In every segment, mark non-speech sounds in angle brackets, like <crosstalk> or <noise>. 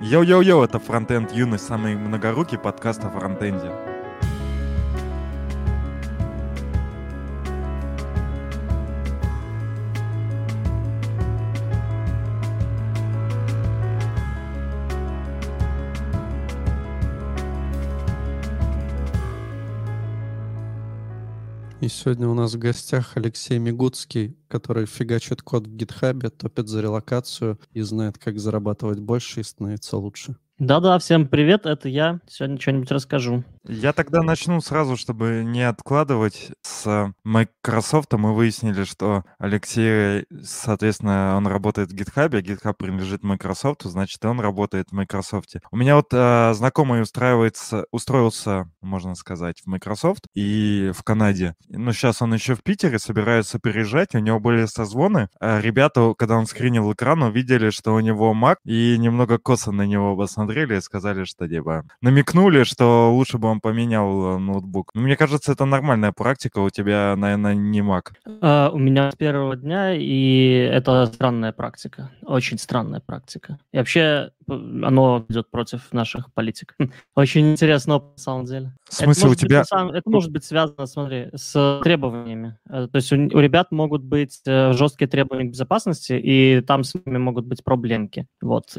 Йоу-йоу-йоу, это Фронтенд Юность, самый многорукий подкаст о фронтенде. Сегодня у нас в гостях Алексей Мигуцкий, который фигачит код в GitHub е, топит за релокацию и знает, как зарабатывать больше и становиться лучше. Да-да, всем привет, это я. Сегодня что-нибудь расскажу. Я тогда начну сразу, чтобы не откладывать. С Microsoft мы выяснили, что Алексей, соответственно, он работает в GitHub, а GitHub принадлежит Microsoft, значит, он работает в Microsoft. У меня вот э, знакомый устраивается, устроился, можно сказать, в Microsoft и в Канаде. Но сейчас он еще в Питере, собирается переезжать, у него были созвоны. А ребята, когда он скринил экран, увидели, что у него Mac, и немного косо на него посмотрели и сказали, что, типа, намекнули, что лучше бы он поменял э, ноутбук. Мне кажется, это нормальная практика. У тебя, наверное, не Mac. Uh, у меня с первого дня, и это странная практика. Очень странная практика. И вообще оно идет против наших политик. Очень интересно, на самом деле. В смысле, у тебя... Быть, это может быть связано, смотри, с требованиями. Э, то есть у, у ребят могут быть э, жесткие требования к безопасности, и там с ними могут быть проблемки. Вот.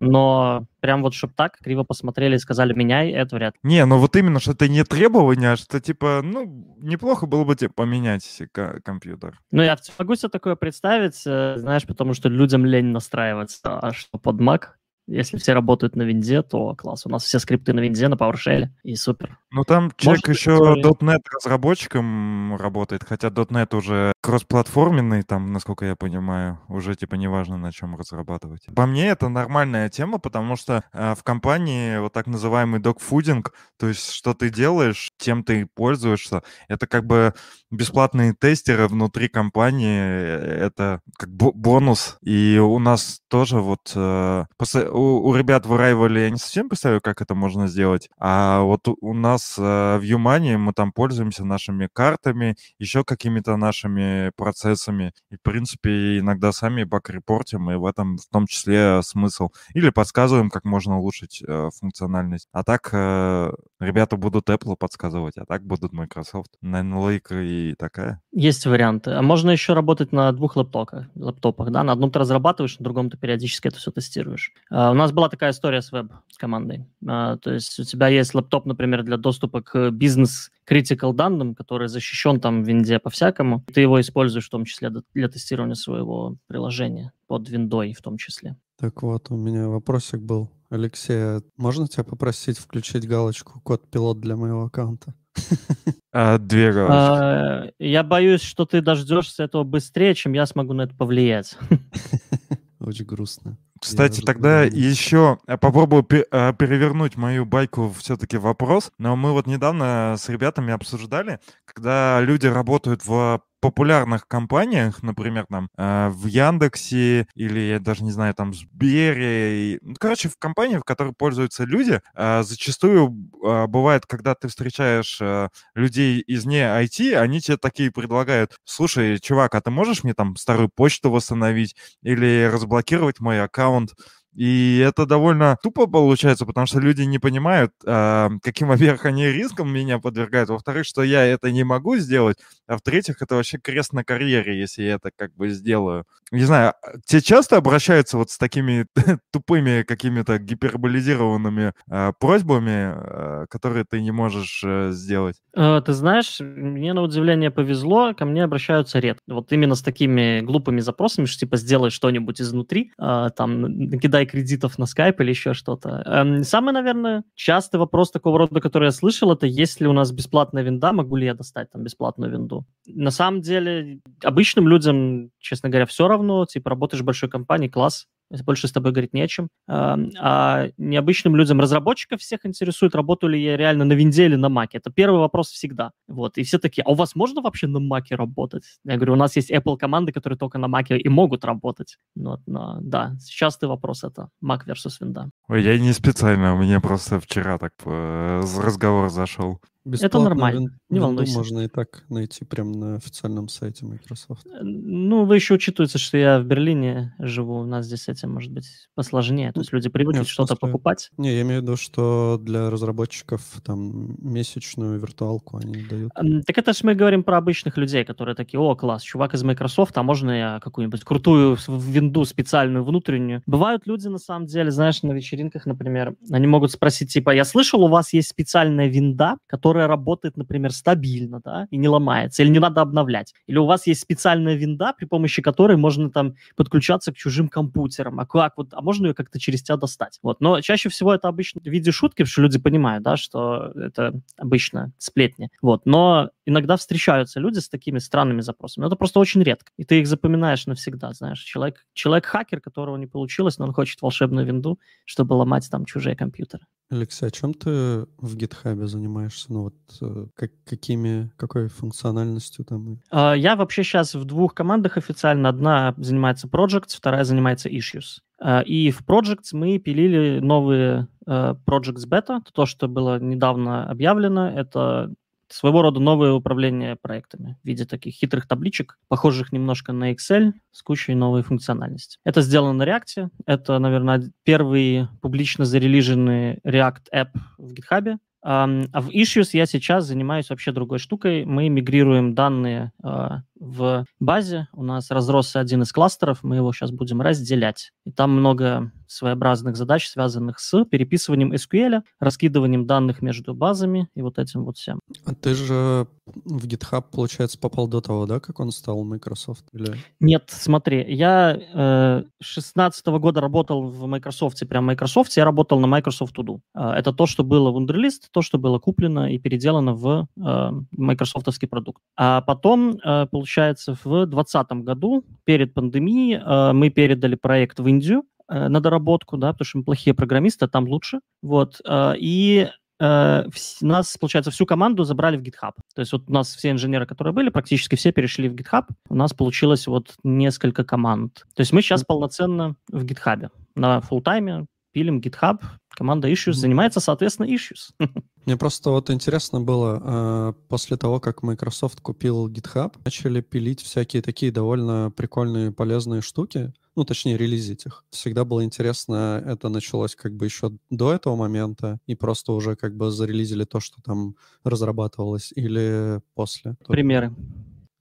Но прям вот, чтобы так криво посмотрели и сказали, меняй, это вряд ли. Не, ну вот именно, что это не требование, а что типа, ну, неплохо было бы тебе поменять компьютер. Ну, я могу себе такое представить, э, знаешь, потому что людям лень настраиваться, а что под Mac если все работают на винде, то класс. У нас все скрипты на винде, на PowerShell, и супер. Ну, там человек Может, еще .NET разработчиком работает, хотя .NET уже кроссплатформенный, там, насколько я понимаю, уже, типа, неважно, на чем разрабатывать. По мне, это нормальная тема, потому что э, в компании вот так называемый докфудинг, то есть, что ты делаешь, тем ты пользуешься, это как бы бесплатные тестеры внутри компании, э, это как бонус. И у нас тоже вот э, после, у, у ребят в Arrival я не совсем представляю, как это можно сделать, а вот у, у нас э, в Юмане мы там пользуемся нашими картами, еще какими-то нашими процессами. И, в принципе, иногда сами баг-репортим, и в этом в том числе смысл. Или подсказываем, как можно улучшить э, функциональность. А так э, ребята будут Apple подсказывать, а так будут Microsoft. Наверное, и такая. Есть варианты. А можно еще работать на двух лаптопах, лаптопах да? На одном ты разрабатываешь, на другом ты периодически это все тестируешь. Uh, у нас была такая история с веб, с командой. Uh, то есть у тебя есть лаптоп, например, для доступа к бизнес-критикал данным, который защищен там в винде по-всякому. Ты его используешь в том числе для тестирования своего приложения под виндой в том числе. Так вот, у меня вопросик был. Алексей, а можно тебя попросить включить галочку «Код пилот» для моего аккаунта? <laughs> А, две галочки. А, я боюсь, что ты дождешься этого быстрее, чем я смогу на это повлиять. <laughs> Очень грустно. Кстати, я тогда еще попробую перевернуть мою байку все-таки вопрос. Но мы вот недавно с ребятами обсуждали, когда люди работают в популярных компаниях, например, там э, в Яндексе или, я даже не знаю, там Сбере, и, ну, короче, в компании, в которой пользуются люди, э, зачастую э, бывает, когда ты встречаешь э, людей из не IT, они тебе такие предлагают, слушай, чувак, а ты можешь мне там старую почту восстановить или разблокировать мой аккаунт? И это довольно тупо получается, потому что люди не понимают, э, каким, <laughs> во-первых, они риском меня подвергают, во-вторых, что я это не могу сделать, а в-третьих, это вообще крест на карьере, если я это как бы сделаю. Не знаю, а, тебе часто обращаются вот с такими <laughs> тупыми какими-то гиперболизированными э, просьбами, э, которые ты не можешь э, сделать? Э, ты знаешь, мне на удивление повезло, ко мне обращаются редко. Вот именно с такими глупыми запросами, что типа сделай что-нибудь изнутри, э, там, накидай дай кредитов на скайп или еще что-то. Эм, самый, наверное, частый вопрос такого рода, который я слышал, это есть ли у нас бесплатная винда, могу ли я достать там бесплатную винду. На самом деле, обычным людям, честно говоря, все равно, типа, работаешь в большой компании, класс, больше с тобой говорить не о чем. А, необычным людям, разработчиков всех интересует, работаю ли я реально на винде или на маке. Это первый вопрос всегда. Вот. И все такие, а у вас можно вообще на маке работать? Я говорю, у нас есть Apple команды, которые только на маке и могут работать. Вот, но, да, сейчас ты вопрос это Mac versus винда. Ой, я не специально, у меня просто вчера так э, разговор зашел. Это нормально, вин, не волнуйся. можно и так найти прямо на официальном сайте Microsoft. Ну, вы еще учитываете, что я в Берлине живу, у нас здесь этим может быть посложнее, то есть люди привыкли что-то покупать. Не, я имею в виду, что для разработчиков там месячную виртуалку они дают. Так это же мы говорим про обычных людей, которые такие, о, класс, чувак из Microsoft, а можно я какую-нибудь крутую винду специальную внутреннюю? Бывают люди, на самом деле, знаешь, на вечеринках, например, они могут спросить, типа, я слышал, у вас есть специальная винда, которая работает, например, стабильно, да, и не ломается, или не надо обновлять. Или у вас есть специальная винда, при помощи которой можно там подключаться к чужим компьютерам. А как вот, а можно ее как-то через тебя достать? Вот. Но чаще всего это обычно в виде шутки, что люди понимают, да, что это обычно сплетни. Вот. Но иногда встречаются люди с такими странными запросами. Это просто очень редко. И ты их запоминаешь навсегда, знаешь. Человек, человек-хакер, которого не получилось, но он хочет волшебную винду, чтобы ломать там чужие компьютеры. Алексей, а чем ты в GitHub занимаешься? Ну вот э, как, какими, какой функциональностью там? Uh, я вообще сейчас в двух командах официально. Одна занимается Projects, вторая занимается Issues. Uh, и в Projects мы пилили новые uh, Projects Beta. То, что было недавно объявлено, это своего рода новое управление проектами в виде таких хитрых табличек, похожих немножко на Excel, с кучей новой функциональности. Это сделано на React. Это, наверное, первый публично зарелиженный React App в GitHub. А в Issues я сейчас занимаюсь вообще другой штукой. Мы мигрируем данные а, в базе. У нас разросся один из кластеров, мы его сейчас будем разделять. И там много своеобразных задач, связанных с переписыванием SQL, раскидыванием данных между базами и вот этим вот всем. А ты же в GitHub, получается, попал до того, да, как он стал Microsoft? Или... Нет, смотри, я э, 16 -го года работал в Microsoft, прям в Microsoft, я работал на Microsoft To Do. Э, это то, что было в Wunderlist, то, что было куплено и переделано в э, майкрософтовский продукт. А потом, э, получается, в 2020 году, перед пандемией, э, мы передали проект в Индию, Э, на доработку, да, потому что мы плохие программисты, а там лучше. Вот. Э, и э, нас, получается, всю команду забрали в GitHub. То есть вот у нас все инженеры, которые были, практически все перешли в GitHub. У нас получилось вот несколько команд. То есть мы сейчас полноценно в GitHub. На фултайме пилим GitHub. Команда Issues занимается, соответственно, Issues. <laughs> Мне просто вот интересно было, после того, как Microsoft купил GitHub, начали пилить всякие такие довольно прикольные, полезные штуки ну, точнее, релизить их. Всегда было интересно, это началось как бы еще до этого момента, и просто уже как бы зарелизили то, что там разрабатывалось, или после? Примеры.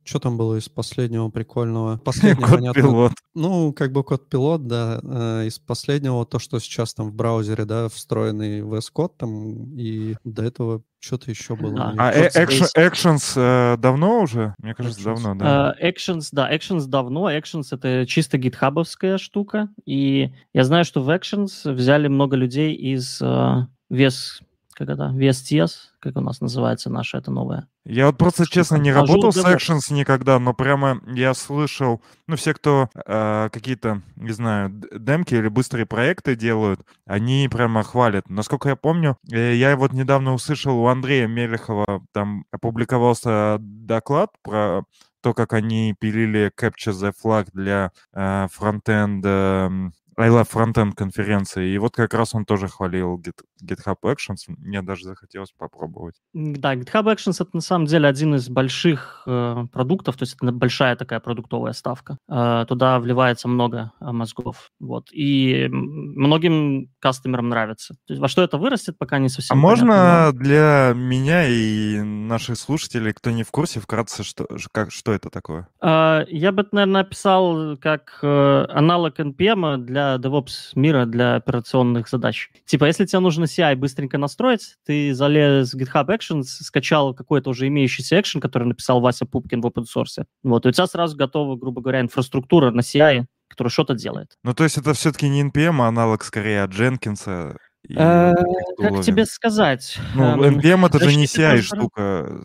Что там было из последнего прикольного? <laughs> Последний, Код-пилот. Ну, как бы код-пилот, да. Э, из последнего то, что сейчас там в браузере, да, встроенный VS Code там, и до этого что-то еще было. А э, Actions э, давно уже? Мне кажется, actions. давно, да. Uh, actions, да, Actions давно. Actions — это чисто гитхабовская штука. И я знаю, что в Actions взяли много людей из uh, VS как это, VSTS, как у нас называется наша это новая. Я вот просто, честно, не работал с Actions никогда, но прямо я слышал, ну, все, кто э, какие-то, не знаю, демки или быстрые проекты делают, они прямо хвалят. Насколько я помню, э, я вот недавно услышал у Андрея Мелехова, там опубликовался доклад про то, как они пилили Capture the Flag для э, фронтенд э, I Love Frontend конференции. И вот как раз он тоже хвалил GitHub Actions. Мне даже захотелось попробовать. Да, GitHub Actions это на самом деле один из больших э, продуктов, то есть это большая такая продуктовая ставка. Э, туда вливается много э, мозгов. Вот. И многим кастомерам нравится. То есть во что это вырастет, пока не совсем А понятно, можно но... для меня и наших слушателей, кто не в курсе, вкратце, что, как, что это такое? Э, я бы, наверное, описал как э, аналог NPM для для DevOps мира, для операционных задач. Типа, если тебе нужно CI быстренько настроить, ты залез в GitHub Actions, скачал какой-то уже имеющийся экшен, который написал Вася Пупкин в open source. Вот, и у тебя сразу готова, грубо говоря, инфраструктура на CI, которая что-то делает. Ну, то есть это все-таки не NPM, а аналог скорее от Дженкинса? Э, как тебе сказать? Ну, NPM эм, это же не CI штука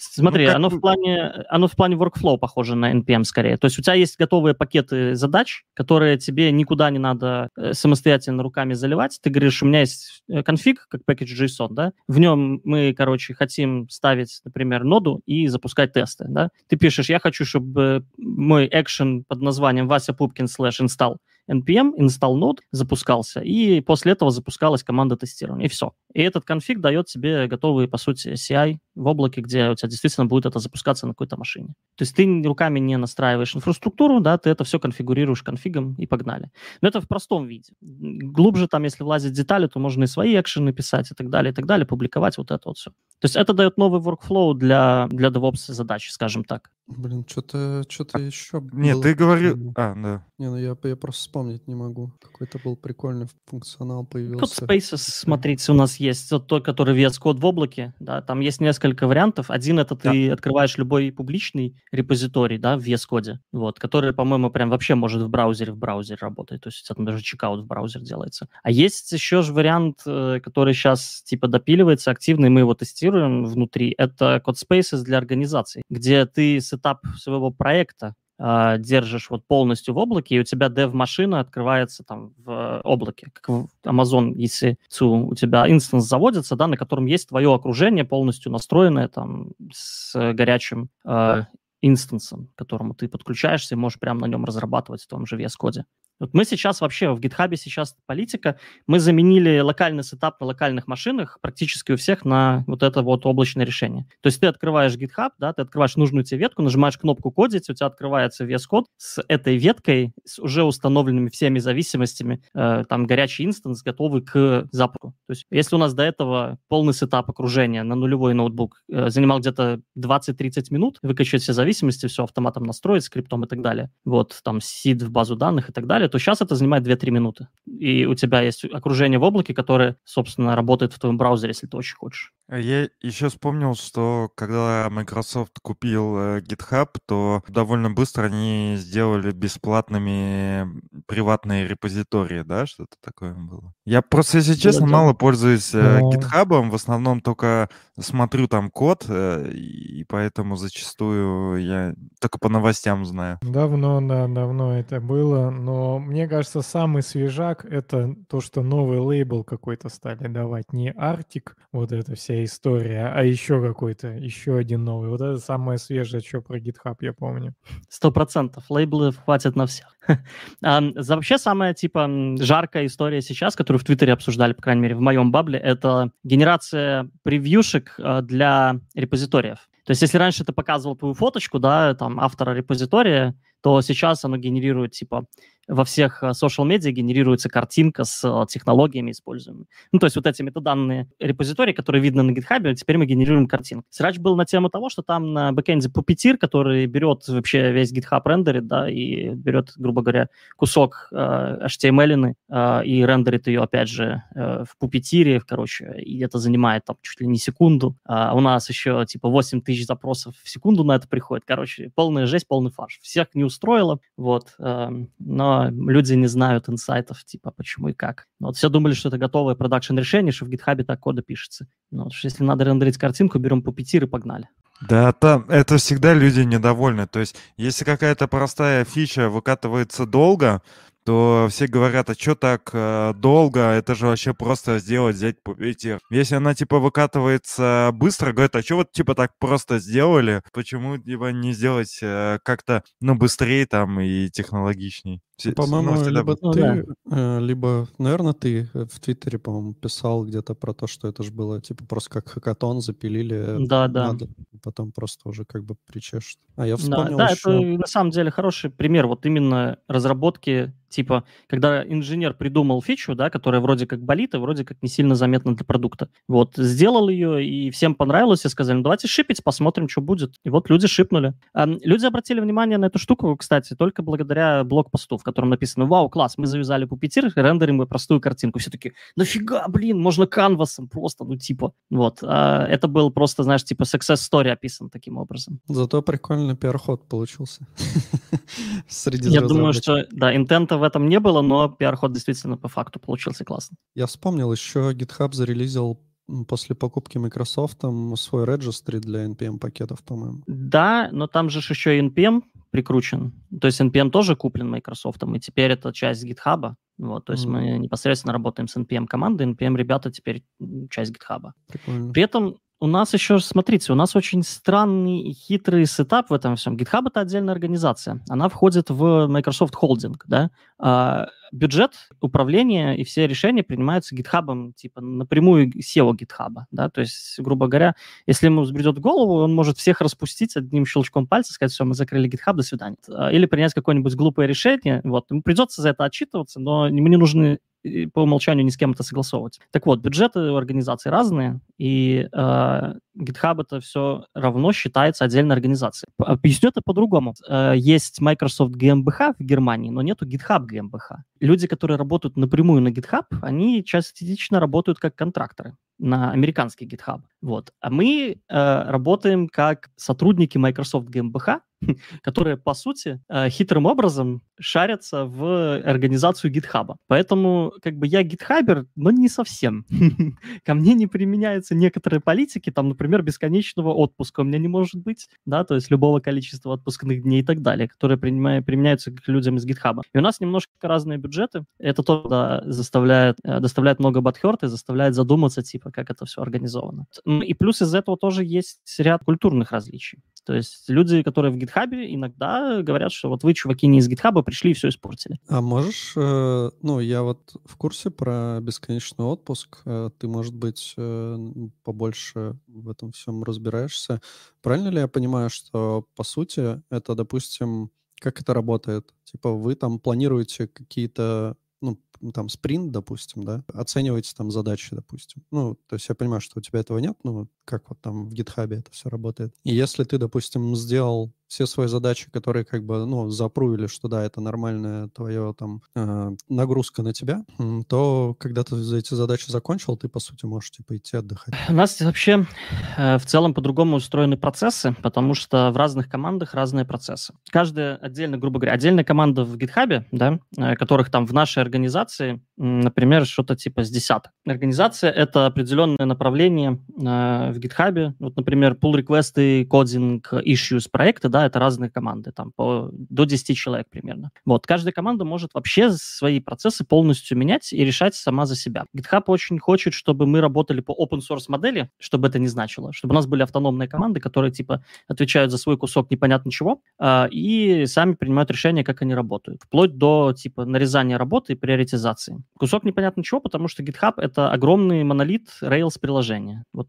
Смотри, ну, оно, в плане, оно в плане workflow похоже на NPM скорее. То есть у тебя есть готовые пакеты задач, которые тебе никуда не надо э, самостоятельно руками заливать. Ты говоришь, у меня есть э, конфиг, как package JSON, да? В нем мы, короче, хотим ставить, например, ноду и запускать тесты, да? Ты пишешь, я хочу, чтобы мой экшен под названием Вася Пупкин слэш install npm, install node запускался, и после этого запускалась команда тестирования, и все. И этот конфиг дает тебе готовый, по сути, CI в облаке, где у тебя действительно будет это запускаться на какой-то машине. То есть ты руками не настраиваешь инфраструктуру, да, ты это все конфигурируешь конфигом и погнали. Но это в простом виде. Глубже там, если влазить в детали, то можно и свои экшены писать и так далее, и так далее, публиковать вот это вот все. То есть это дает новый workflow для, для DevOps задач, скажем так. Блин, что-то что А, еще Нет, было ты говорил... А, да. Не, ну я, я просто вспомнить не могу. Какой-то был прикольный функционал Тут появился. Spaces, смотрите, у нас есть вот тот, который VS Code в облаке, да, там есть несколько вариантов. Один это ты открываешь любой публичный репозиторий, да, в VS Code, вот, который, по-моему, прям вообще может в браузере в браузере работать, то есть у тебя там даже чекаут в браузер делается. А есть еще же вариант, э, который сейчас типа допиливается активно, и мы его тестируем внутри, это CodeSpaces для организаций, где ты setup своего проекта а, держишь вот полностью в облаке, и у тебя dev-машина открывается там в облаке, как в Amazon, если у тебя instance заводится, да, на котором есть твое окружение полностью настроенное там с горячим э, instance ом, к которому ты подключаешься и можешь прямо на нем разрабатывать в том же VS Code. Вот мы сейчас вообще в GitHub сейчас политика, мы заменили локальный setup на локальных машинах практически у всех на вот это вот облачное решение. То есть ты открываешь GitHub, да, ты открываешь нужную тебе ветку, нажимаешь кнопку кодить, у тебя открывается VS Code с этой веткой, с уже установленными всеми зависимостями, э, там горячий instance, готовый к запуску. То есть если у нас до этого полный setup окружения на нулевой ноутбук э, занимал где-то 20-30 минут, выкачать все зависимости, все автоматом настроить, скриптом и так далее, вот, там, seed в базу данных и так далее, то сейчас это занимает 2-3 минуты. И у тебя есть окружение в облаке, которое, собственно, работает в твоем браузере, если ты очень хочешь. Я еще вспомнил, что когда Microsoft купил э, GitHub, то довольно быстро они сделали бесплатными приватные репозитории, да, что-то такое было. Я просто, если честно, да. мало пользуюсь э, Ну. GitHub, в основном только смотрю там код, э, и поэтому зачастую я только по новостям знаю. Давно, да, давно это было, но мне кажется, самый свежак — это то, что новый лейбл какой-то стали давать. Не Arctic, вот эта вся история, а еще какой-то, еще один новый. Вот это самое свежее, что про GitHub я помню. Сто процентов. Лейблы хватит на всех. <laughs> А, Вообще самая, типа, жаркая история сейчас, которую в Твиттере обсуждали, по крайней мере, в моем бабле, это генерация превьюшек а, для репозиториев. То есть если раньше ты показывал твою фоточку, да, там, автора репозитория, то сейчас оно генерирует, типа, во всех social медиа генерируется картинка с э, технологиями используемыми. Ну, то есть вот эти метаданные репозитории, которые видно на GitHub, теперь мы генерируем картинку. Срач был на тему того, что там на бэкэнде Puppeteer, который берет вообще весь GitHub рендерит, да, и берет, грубо говоря, кусок э, HTML э, и рендерит ее, опять же, э, в Puppeteer, короче, и это занимает там чуть ли не секунду. А у нас еще типа 8 тысяч запросов в секунду на это приходит. Короче, полная жесть, полный фарш. Всех не устроило, вот, эм, но люди не знают инсайтов, типа, почему и как. Ну, Вот все думали, что это готовое production решение, что в GitHub так код пишется. Ну, вот, если надо рендерить картинку, берем Puppeteer и погнали. Да, там это всегда люди недовольны. То есть, если какая-то простая фича выкатывается долго, то все говорят, а что так э, долго? Это же вообще просто сделать, взять пупетир. Если она типа выкатывается быстро, говорят, а что вот типа так просто сделали? Почему типа не сделать э, как-то, ну, быстрее там и технологичней? По-моему, либо Ну, ты, э, либо, наверное, ты э, в Твиттере, по-моему, писал где-то про то, что это же было типа просто как хакатон запилили. Да, да. надо, потом просто уже как бы причешет. А я Да, вспомнил да, еще... это на самом деле хороший пример вот именно разработки, типа, когда инженер придумал фичу, да, которая вроде как болит и вроде как не сильно заметна для продукта. Вот, сделал ее, и всем понравилось, и сказали, ну давайте шипить, посмотрим, что будет. И вот люди шипнули. Люди обратили внимание на эту штуку, кстати, только благодаря блокпосту, в котором написано, вау, класс, мы завязали пупетир, рендерим мы простую картинку. Все таки нафига, блин, можно канвасом просто, ну типа. Вот, а, это был просто, знаешь, типа success story описан таким образом. Зато прикольный пиар-ход получился. <laughs> Среди Я думаю, что, да, интента в этом не было, но пиар-ход действительно по факту получился классно. Я вспомнил, еще GitHub зарелизил после покупки Microsoft свой registry для NPM-пакетов, по-моему. Да, но там же еще и NPM прикручен. То есть NPM тоже куплен Microsoft, и теперь это часть GitHub. Вот, то есть мы Мгм. непосредственно работаем с NPM командой, NPM ребята теперь часть GitHub. Прикольно. При этом у нас еще, смотрите, у нас очень странный и хитрый сетап в этом всем. GitHub — это отдельная организация. Она входит в Microsoft Holding, да. А бюджет, управление и все решения принимаются GitHub, типа напрямую SEO GitHub, да, то есть, грубо говоря, если ему взбредет в голову, он может всех распустить одним щелчком пальца, сказать, все, мы закрыли GitHub, до свидания. А, или принять какое-нибудь глупое решение, вот, ему придется за это отчитываться, но ему не нужны по умолчанию ни с кем это согласовывать. Так вот, бюджеты у организаций разные, и э, GitHub это все равно считается отдельной организацией. Объясню это по-другому. Э, есть Microsoft GmbH в Германии, но нету GitHub GmbH. Люди, которые работают напрямую на GitHub, они частично работают как контракторы на американский GitHub. Вот. А мы э, работаем как сотрудники Microsoft GmbH, <laughs> которые, по сути, э, хитрым образом шарятся в организацию GitHub. Поэтому, как бы, я гитхабер, но не совсем. <laughs> Ко мне не применяются некоторые политики, там, например, бесконечного отпуска у меня не может быть, да, то есть любого количества отпускных дней и так далее, которые применяются к людям из GitHub. И у нас немножко разные бюджеты. Это тоже да, заставляет, э, доставляет много батхерт и заставляет задуматься, типа, как это все организовано. И плюс из этого тоже есть ряд культурных различий. То есть люди, которые в гитхабе, иногда говорят, что вот вы, чуваки, не из гитхаба, пришли и все испортили. А можешь, э, ну, я вот в курсе про бесконечный отпуск, э, ты, может быть, э, побольше в этом всем разбираешься. Правильно ли я понимаю, что, по сути, это, допустим, как это работает? Типа вы там планируете какие-то ну, там, спринт, допустим, да, оцениваете там задачи, допустим. Ну, то есть я понимаю, что у тебя этого нет, ну, как вот там в гитхабе это все работает. И если ты, допустим, сделал все свои задачи, которые как бы, ну, запрувили, что да, это нормальная твоя там э, нагрузка на тебя, то когда ты за эти задачи закончил, ты, по сути, можешь, типа, идти отдыхать. У нас вообще э, в целом по-другому устроены процессы, потому что в разных командах разные процессы. Каждая отдельно, грубо говоря, отдельная команда в гитхабе, да, э, которых там в нашей организации, например, что-то типа с десяток. Организация — это определенное направление э, в гитхабе. Вот, например, pull реквесты кодинг, issues проекты, да, это разные команды, там по, до 10 человек примерно. Вот, каждая команда может вообще свои процессы полностью менять и решать сама за себя. GitHub очень хочет, чтобы мы работали по open source модели, чтобы это не значило, чтобы у нас были автономные команды, которые типа отвечают за свой кусок непонятно чего э, и сами принимают решения, как они работают, вплоть до типа нарезания работы и приоритизации. Кусок непонятно чего, потому что GitHub это огромный монолит Rails приложения. Вот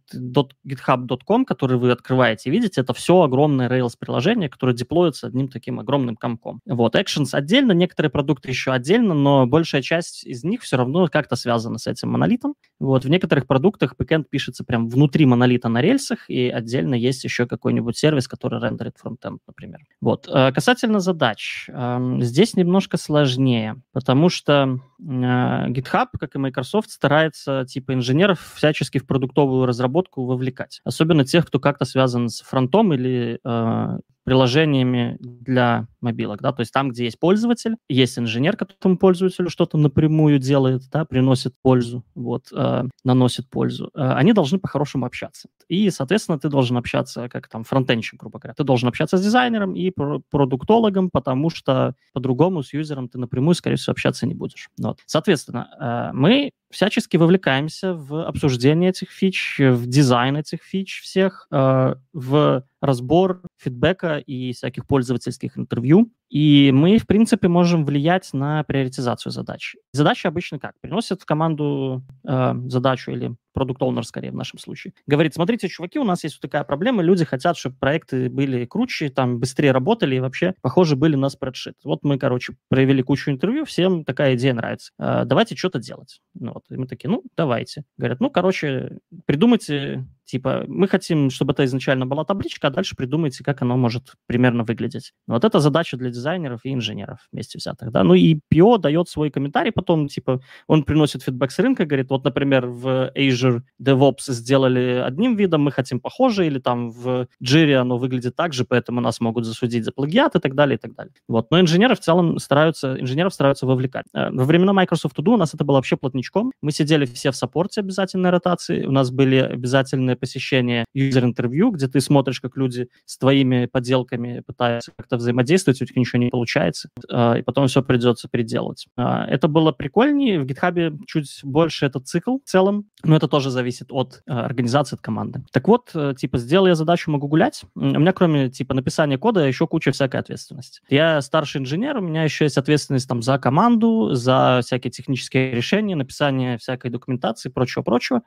.github.com, который вы открываете видите, это все огромное Rails приложение, которое деплоится одним таким огромным комком. Вот, Actions отдельно, некоторые продукты еще отдельно, но большая часть из них все равно как-то связана с этим монолитом. Вот, в некоторых продуктах backend пишется прям внутри монолита на рельсах, и отдельно есть еще какой-нибудь сервис, который рендерит фронтенд, например. Вот, э, касательно задач, эм, здесь немножко сложнее, потому что э, GitHub, как и Microsoft, старается типа инженеров всячески в продуктовую разработку вовлекать. Особенно тех, кто как-то связан с фронтом или э, приложениями для мобилок, да, то есть там, где есть пользователь, есть инженер, который пользователю что-то напрямую делает, да, приносит пользу, вот, э, наносит пользу, э, они должны по-хорошему общаться. И, соответственно, ты должен общаться как там фронтенщик, грубо говоря. Ты должен общаться с дизайнером и продуктологом, потому что по-другому с юзером ты напрямую, скорее всего, общаться не будешь. Вот. Соответственно, э, мы всячески вовлекаемся в обсуждение этих фич, в дизайн этих фич всех, э, в разбор фидбэка и всяких пользовательских интервью. И мы, в принципе, можем влиять на приоритизацию задач. Задачи обычно как? Приносят в команду э, задачу или продукт оунер скорее в нашем случае. Говорит, смотрите, чуваки, у нас есть вот такая проблема, люди хотят, чтобы проекты были круче, там быстрее работали и вообще, похоже, были на спредшит. Вот мы, короче, провели кучу интервью, всем такая идея нравится. Э, давайте что-то делать. Ну, вот. И мы такие, ну, давайте. Говорят, ну, короче, придумайте Типа, мы хотим, чтобы это изначально была табличка, а дальше придумайте, как оно может примерно выглядеть. Вот это задача для дизайнеров и инженеров вместе взятых, да. Ну и PO дает свой комментарий потом, типа, он приносит фидбэк с рынка, говорит, вот, например, в Azure DevOps сделали одним видом, мы хотим похоже, или там в Jira оно выглядит так же, поэтому нас могут засудить за плагиат и так далее, и так далее. Вот. Но инженеры в целом стараются, инженеров стараются вовлекать. Э, во времена Microsoft To Do у нас это было вообще плотничком. Мы сидели все в саппорте обязательной ротации, у нас были обязательные посещение юзер-интервью, где ты смотришь, как люди с твоими поделками пытаются как-то взаимодействовать, у них ничего не получается, э, и потом все придется переделать. Э, это было прикольнее. В GitHub чуть больше этот цикл в целом, но это тоже зависит от э, организации, от команды. Так вот, э, типа, сделал я задачу, могу гулять. У меня, кроме, типа, написания кода, еще куча всякой ответственности. Я старший инженер, у меня еще есть ответственность там за команду, за всякие технические решения, написание всякой документации, прочего-прочего.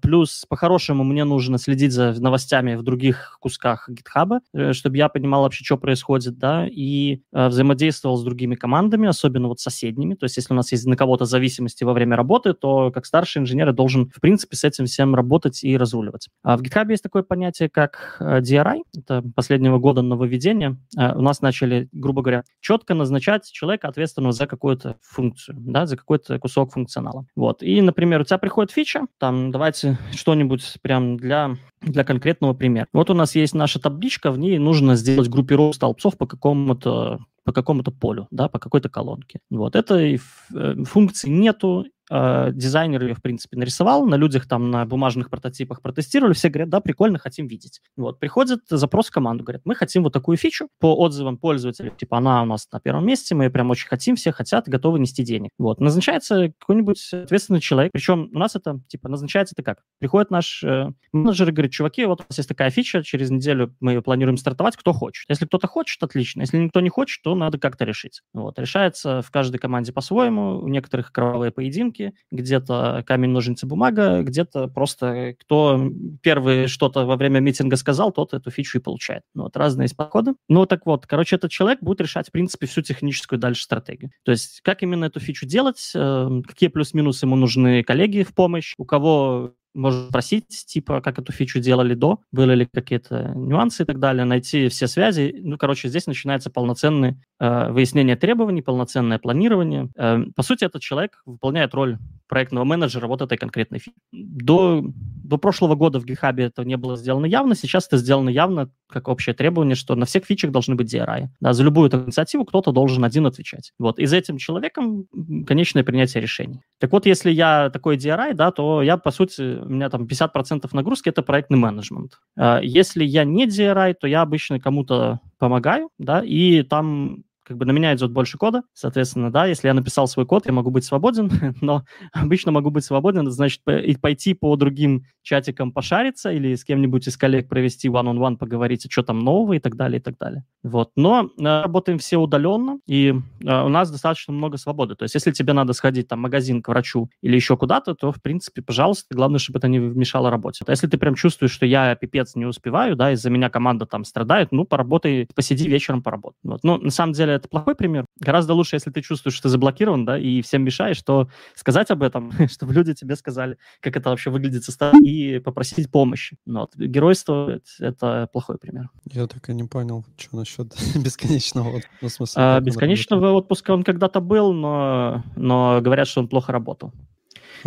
Плюс, по-хорошему, мне нужно следить за новостями в других кусках GitHub, э, чтобы я понимал вообще, что происходит, да, и э, взаимодействовал с другими командами, особенно вот соседними. То есть, если у нас есть на кого-то зависимости во время работы, то как старший инженер я должен, в принципе, с этим всем работать и разруливать. А в GitHub есть такое понятие, как DRI. Это последнего года нововведение. У нас начали, грубо говоря, четко назначать человека, ответственного за какую-то функцию, да, за какой-то кусок функционала. Вот. И, например, у тебя приходит фича, там, давайте что-нибудь прям для для конкретного примера. Вот у нас есть наша табличка, в ней нужно сделать группировку столбцов по какому-то по какому-то полю, да, по какой-то колонке. Вот этой э, функции нету, э, дизайнер ее, в принципе, нарисовал, на людях там на бумажных прототипах протестировали, все говорят, да, прикольно, хотим видеть. Вот, приходит запрос в команду, говорят, мы хотим вот такую фичу по отзывам пользователей, типа, она у нас на первом месте, мы прям очень хотим, все хотят, готовы нести денег. Вот, назначается какой-нибудь ответственный человек, причем у нас это, типа, назначается это как? Приходит наш э, менеджер и говорит, чуваки, вот у нас есть такая фича, через неделю мы ее планируем стартовать, кто хочет. Если кто-то хочет, отлично, если никто не хочет, то надо как-то решить. Вот, решается в каждой команде по-своему, у некоторых кровавые поединки, где-то камень, ножницы, бумага, где-то просто кто первый что-то во время митинга сказал, тот эту фичу и получает. Ну, вот разные есть подходы. Ну, так вот, короче, этот человек будет решать, в принципе, всю техническую дальше стратегию. То есть, как именно эту фичу делать, э, какие плюс-минусы ему нужны коллеги в помощь, у кого можно спросить, типа, как эту фичу делали до, были ли какие-то нюансы и так далее, найти все связи. Ну, короче, здесь начинается полноценное э, выяснение требований, полноценное планирование. Э, по сути, этот человек выполняет роль проектного менеджера вот этой конкретной фичи. До, до прошлого года в GitHub это не было сделано явно, сейчас это сделано явно как общее требование, что на всех фичах должны быть DRI. Да, за любую эту инициативу кто-то должен один отвечать. Вот. И за этим человеком конечное принятие решений. Так вот, если я такой DRI, да, то я, по сути, у меня там 50% нагрузки – это проектный менеджмент. А если я не DRI, то я обычно кому-то помогаю, да, и там как бы на меня идет больше кода, соответственно, да, если я написал свой код, я могу быть свободен, <laughs> но обычно могу быть свободен, значит и пойти по другим чатикам пошариться или с кем-нибудь из коллег провести one-on-one, поговорить, что там нового и так далее, и так далее. Вот, но э, работаем все удаленно, и э, у нас достаточно много свободы, то есть если тебе надо сходить там в магазин к врачу или еще куда-то, то, в принципе, пожалуйста, главное, чтобы это не мешало работе. А если ты прям чувствуешь, что я пипец не успеваю, да, из-за меня команда там страдает, ну, поработай, посиди вечером, поработай. Вот. Ну, на самом деле, это плохой пример. Гораздо лучше, если ты чувствуешь, что ты заблокирован, да, и всем мешаешь, то сказать об этом, <laughs> чтобы люди тебе сказали, как это вообще выглядит со стороны, и попросить помощи. Но вот. Геройство — это плохой пример. Я так и не понял, что насчет <laughs> бесконечного отпуска. Ну, смысле, а, бесконечного отпуска он когда-то был, но, но говорят, что он плохо работал.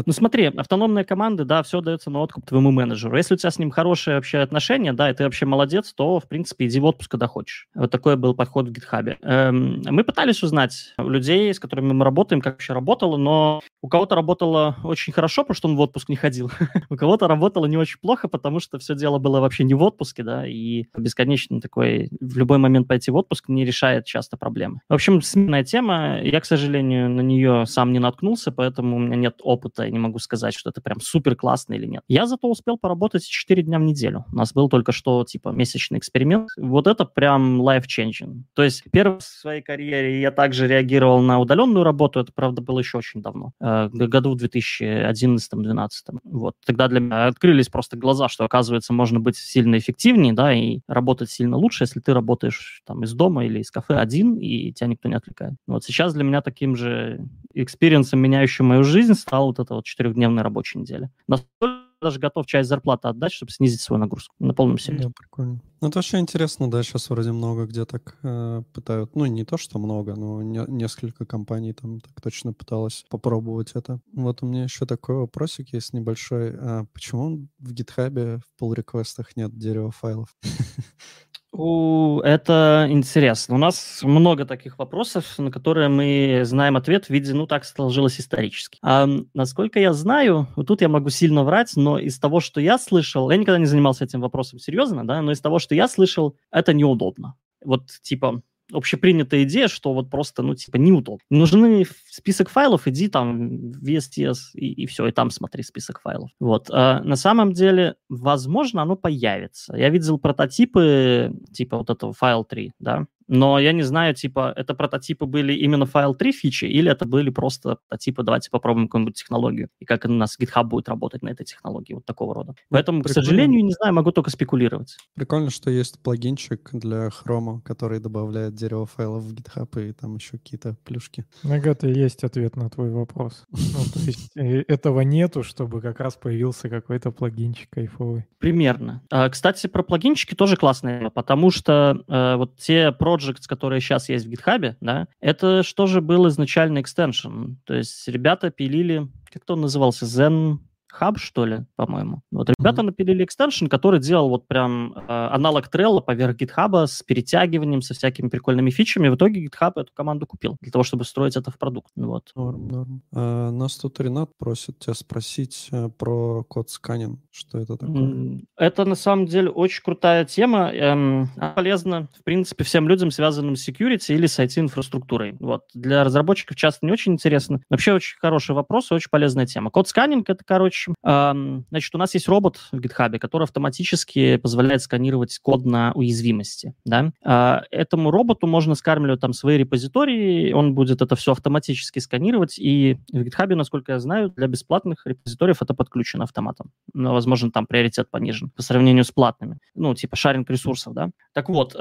Ну смотри, автономные команды, да, все дается на откуп твоему менеджеру. Если у тебя с ним хорошие вообще отношения, да, и ты вообще молодец, то, в принципе, иди в отпуск, когда хочешь. Вот такой был подход в GitHub. Эм, мы пытались узнать у людей, с которыми мы работаем, как вообще работало, но у кого-то работало очень хорошо, потому что он в отпуск не ходил. <laughs> у кого-то работало не очень плохо, потому что все дело было вообще не в отпуске, да, и бесконечно такой в любой момент пойти в отпуск не решает часто проблемы. В общем, сменная тема. Я, к сожалению, на нее сам не наткнулся, поэтому у меня нет опыта я не могу сказать, что это прям супер классно или нет. Я зато успел поработать 4 дня в неделю. У нас был только что, типа, месячный эксперимент. Вот это прям life-changing. То есть первый в своей карьере я также реагировал на удаленную работу, это, правда, было еще очень давно, э, году в 2011-2012. Вот. Тогда для меня открылись просто глаза, что, оказывается, можно быть сильно эффективнее, да, и работать сильно лучше, если ты работаешь там из дома или из кафе один, и тебя никто не отвлекает. Вот сейчас для меня таким же experience ом, меняющим мою жизнь, стал вот это вот четырехдневной рабочей недели. Настолько даже готов часть зарплаты отдать, чтобы снизить свою нагрузку на полном серьезе. Да, прикольно. Ну, это вообще интересно, да, сейчас вроде много где так э, пытают. Ну, не то, что много, но не, несколько компаний там так точно пыталось попробовать это. Вот у меня еще такой вопросик есть небольшой. А почему в GitHub в pull request ах нет дерева файлов? <laughs> Это интересно. У нас много таких вопросов, на которые мы знаем ответ в виде, ну, так сложилось исторически. А, насколько я знаю, вот тут я могу сильно врать, но из того, что я слышал, я никогда не занимался этим вопросом серьезно, да, но из того, что я слышал, это неудобно. Вот, типа, общепринятая идея, что вот просто, ну, типа, неудобно. Нужны список файлов, иди там в VSTS и, и все, и там смотри список файлов. Вот. А на самом деле, возможно, оно появится. Я видел прототипы, типа вот этого файл 3, да, но я не знаю, типа, это прототипы были именно файл 3 фичи, или это были просто прототипы, давайте попробуем какую-нибудь технологию, и как у нас GitHub будет работать на этой технологии, вот такого рода. Поэтому, Прикольно. к сожалению, не знаю, могу только спекулировать. Прикольно, что есть плагинчик для Chrome, который добавляет дерево файлов в GitHub и там еще какие-то плюшки. Нагата, есть ответ на твой вопрос. Ну, то есть э, этого нету, чтобы как раз появился какой-то плагинчик кайфовый. Примерно. А, кстати, про плагинчики тоже классные, потому что э, вот те про projects, которые сейчас есть в GitHub, да, это что же был изначально экстеншн. То есть ребята пилили, как то он назывался, Zen Hub, что ли, по-моему. Вот ребята mm-hmm. напилили экстеншн, который делал вот прям э, аналог Trello поверх GitHub с перетягиванием, со всякими прикольными фичами. В итоге GitHub эту команду купил для того, чтобы строить это в продукт. Вот. Норм, норм. А, нас тут Ренат просит тебя спросить а, про код сканин. Что это такое? Это на самом деле очень крутая тема. Эм, полезна, в принципе, всем людям, связанным с security или с IT-инфраструктурой. Вот. Для разработчиков часто не очень интересно. Вообще очень хороший вопрос и очень полезная тема. Код сканинг — это, короче, общем, значит, у нас есть робот в GitHub, который автоматически позволяет сканировать код на уязвимости. Да? А, этому роботу можно скармливать там свои репозитории, он будет это все автоматически сканировать, и в GitHub, насколько я знаю, для бесплатных репозиториев это подключено автоматом. Но, ну, возможно, там приоритет понижен по сравнению с платными. Ну, типа шаринг ресурсов, да. Так вот,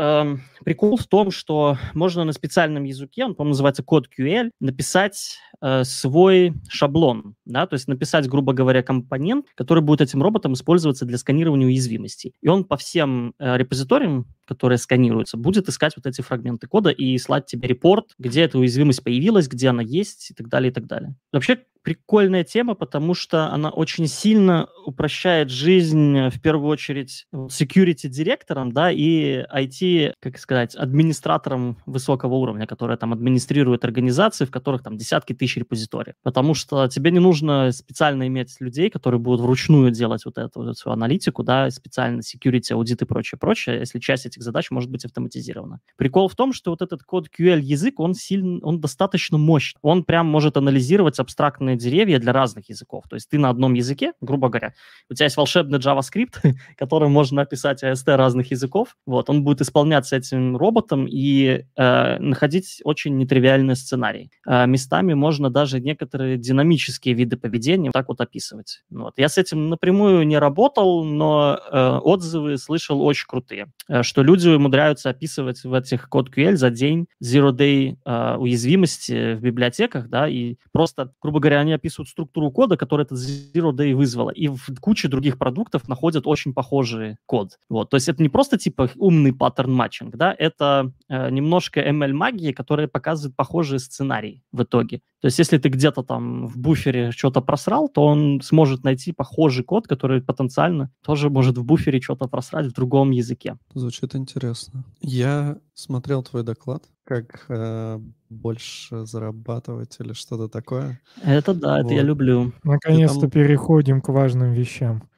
прикол в том, что можно на специальном языке, он, по-моему, называется код QL, написать э, свой шаблон, да, то есть написать, грубо говоря, компонент, который будет этим роботом использоваться для сканирования уязвимостей. И он по всем э, репозиториям, которые сканируются, будет искать вот эти фрагменты кода и слать тебе репорт, где эта уязвимость появилась, где она есть и так далее, и так далее. Вообще, прикольная тема, потому что она очень сильно упрощает жизнь, э, в первую очередь, security директорам, да, и IT, как сказать, администраторам высокого уровня, которые там администрируют организации, в которых там десятки тысяч репозиторий. Потому что тебе не нужно специально иметь людей, которые будут вручную делать вот эту, вот эту аналитику, да, специально security, аудит и прочее, прочее, если часть этих задач может быть автоматизирована. Прикол в том, что вот этот код QL язык, он сильно, он достаточно мощный. Он прям может анализировать абстрактные волшебные деревья для разных языков. То есть ты на одном языке, грубо говоря, у тебя есть волшебный JavaScript, <laughs> которым можно написать AST разных языков. Вот, он будет исполняться этим роботом и э, находить очень нетривиальные сценарии. Э, местами можно даже некоторые динамические виды поведения так вот описывать. Вот. Я с этим напрямую не работал, но э, отзывы слышал очень крутые, э, что люди умудряются описывать в этих код QL за день zero-day э, уязвимости в библиотеках, да, и просто, грубо говоря, они описывают структуру кода, который этот Zero Day вызвала, и в куче других продуктов находят очень похожий код. Вот. То есть это не просто типа умный паттерн матчинг, да, это э, немножко ML-магии, которая показывает похожие сценарии в итоге. То есть если ты где-то там в буфере что-то просрал, то он сможет найти похожий код, который потенциально тоже может в буфере что-то просрать в другом языке. Звучит интересно. Я смотрел твой доклад, как э, больше зарабатывать или что-то такое. Это да, вот. это я люблю. Наконец-то там... переходим к важным вещам.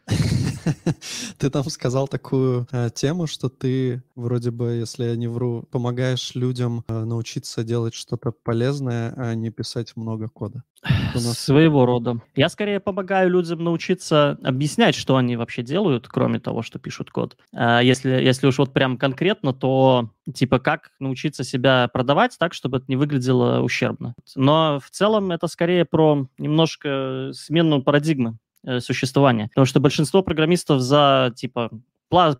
<laughs> Ты там сказал такую э, тему, что ты вроде бы, если я не вру, помогаешь людям э, научиться делать что-то полезное, а не писать много кода. нас... Своего рода. Я скорее помогаю людям научиться объяснять, что они вообще делают, кроме того, что пишут код. Э, если, если уж вот прям конкретно, то типа как научиться себя продавать так, чтобы это не выглядело ущербно. Но в целом это скорее про немножко смену парадигмы э, существования. Потому что большинство программистов за, типа,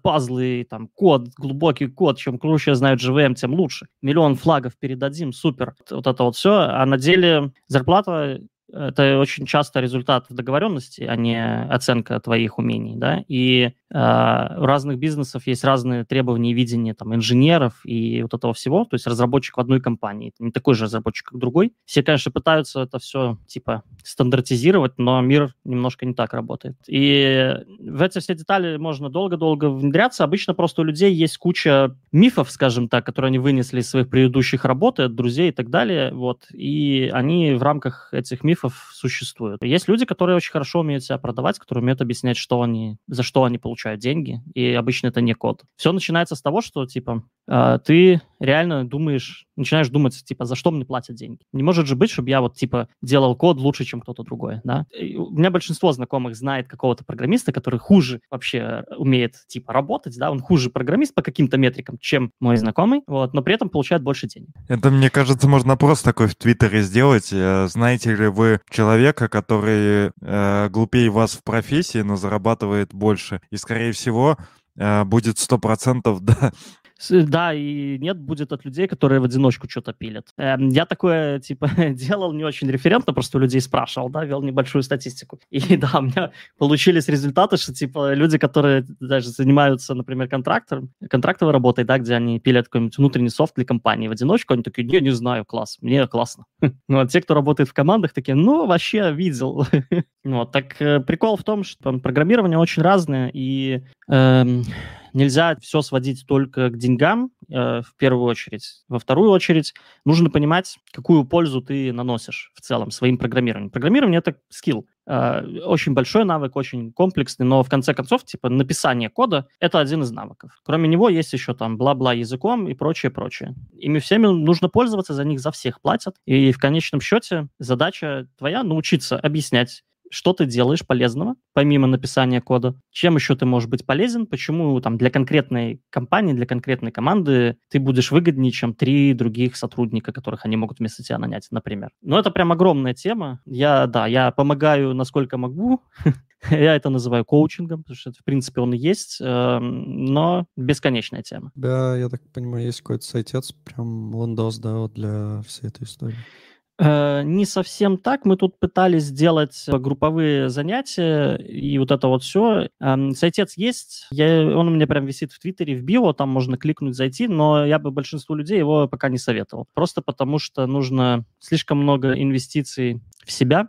пазлы, там, код, глубокий код, чем круче знают JVM, тем лучше. Миллион флагов передадим, супер. Вот это вот все. А на деле зарплата это очень часто результат договоренности, а не оценка твоих умений, да, и Uh, у разных бизнесов есть разные требования и видения там, инженеров и вот этого всего. То есть разработчик в одной компании, это не такой же разработчик, как другой. Все, конечно, пытаются это все типа стандартизировать, но мир немножко не так работает. И в эти все детали можно долго-долго внедряться. Обычно просто у людей есть куча мифов, скажем так, которые они вынесли из своих предыдущих работ, от друзей и так далее. Вот. И они в рамках этих мифов существуют. Есть люди, которые очень хорошо умеют себя продавать, которые умеют объяснять, что они, за что они получают деньги, и обычно это не код. Все начинается с того, что, типа, э, ты реально думаешь, начинаешь думать, типа, за что мне платят деньги. Не может же быть, чтобы я вот, типа, делал код лучше, чем кто-то другой, да? И у меня большинство знакомых знает какого-то программиста, который хуже вообще умеет, типа, работать, да, он хуже программист по каким-то метрикам, чем мой знакомый, вот, но при этом получает больше денег. Это, мне кажется, можно просто такой в Твиттере сделать. Э, знаете ли вы человека, который э, глупее вас в профессии, но зарабатывает больше? И, скорее всего, э, будет сто процентов, <laughs> да, да, и нет будет от людей, которые в одиночку что-то пилят. Эм, я такое, типа, <laughs> делал не очень референтно, просто у людей спрашивал, да, вел небольшую статистику. И <laughs> да, у меня получились результаты, что, типа, люди, которые даже занимаются, например, контрактором, контрактовой работой, да, где они пилят какой-нибудь внутренний софт для компании в одиночку, они такие, не, не знаю, класс, мне классно. <laughs> Ну, а те, кто работает в командах, такие, ну, вообще видел. Вот, так э, прикол в том, что программирование очень разное, и эм, нельзя все сводить только к деньгам, э, в первую очередь. Во вторую очередь нужно понимать, какую пользу ты наносишь в целом своим программированием. Программирование — это скилл. Э, очень большой навык, очень комплексный, но в конце концов, типа, написание кода — это один из навыков. Кроме него есть еще там бла-бла языком и прочее, прочее. Ими всеми нужно пользоваться, за них за всех платят. И в конечном счете задача твоя — научиться объяснять что ты делаешь полезного, помимо написания кода, чем еще ты можешь быть полезен, почему там для конкретной компании, для конкретной команды ты будешь выгоднее, чем три других сотрудника, которых они могут вместо тебя нанять, например. Но это прям огромная тема. Я, да, я помогаю, насколько могу. <laughs> Я это называю коучингом, потому что, в принципе, он и есть, эм, но бесконечная тема. Да, я так понимаю, есть какой-то сайтец, прям лендос, да, вот для всей этой истории. Э, не совсем так. Мы тут пытались сделать групповые занятия и вот это вот все. Сайтец есть, я, он у меня прям висит в Твиттере, в био, там можно кликнуть, зайти, но я бы большинству людей его пока не советовал. Просто потому что нужно слишком много инвестиций в себя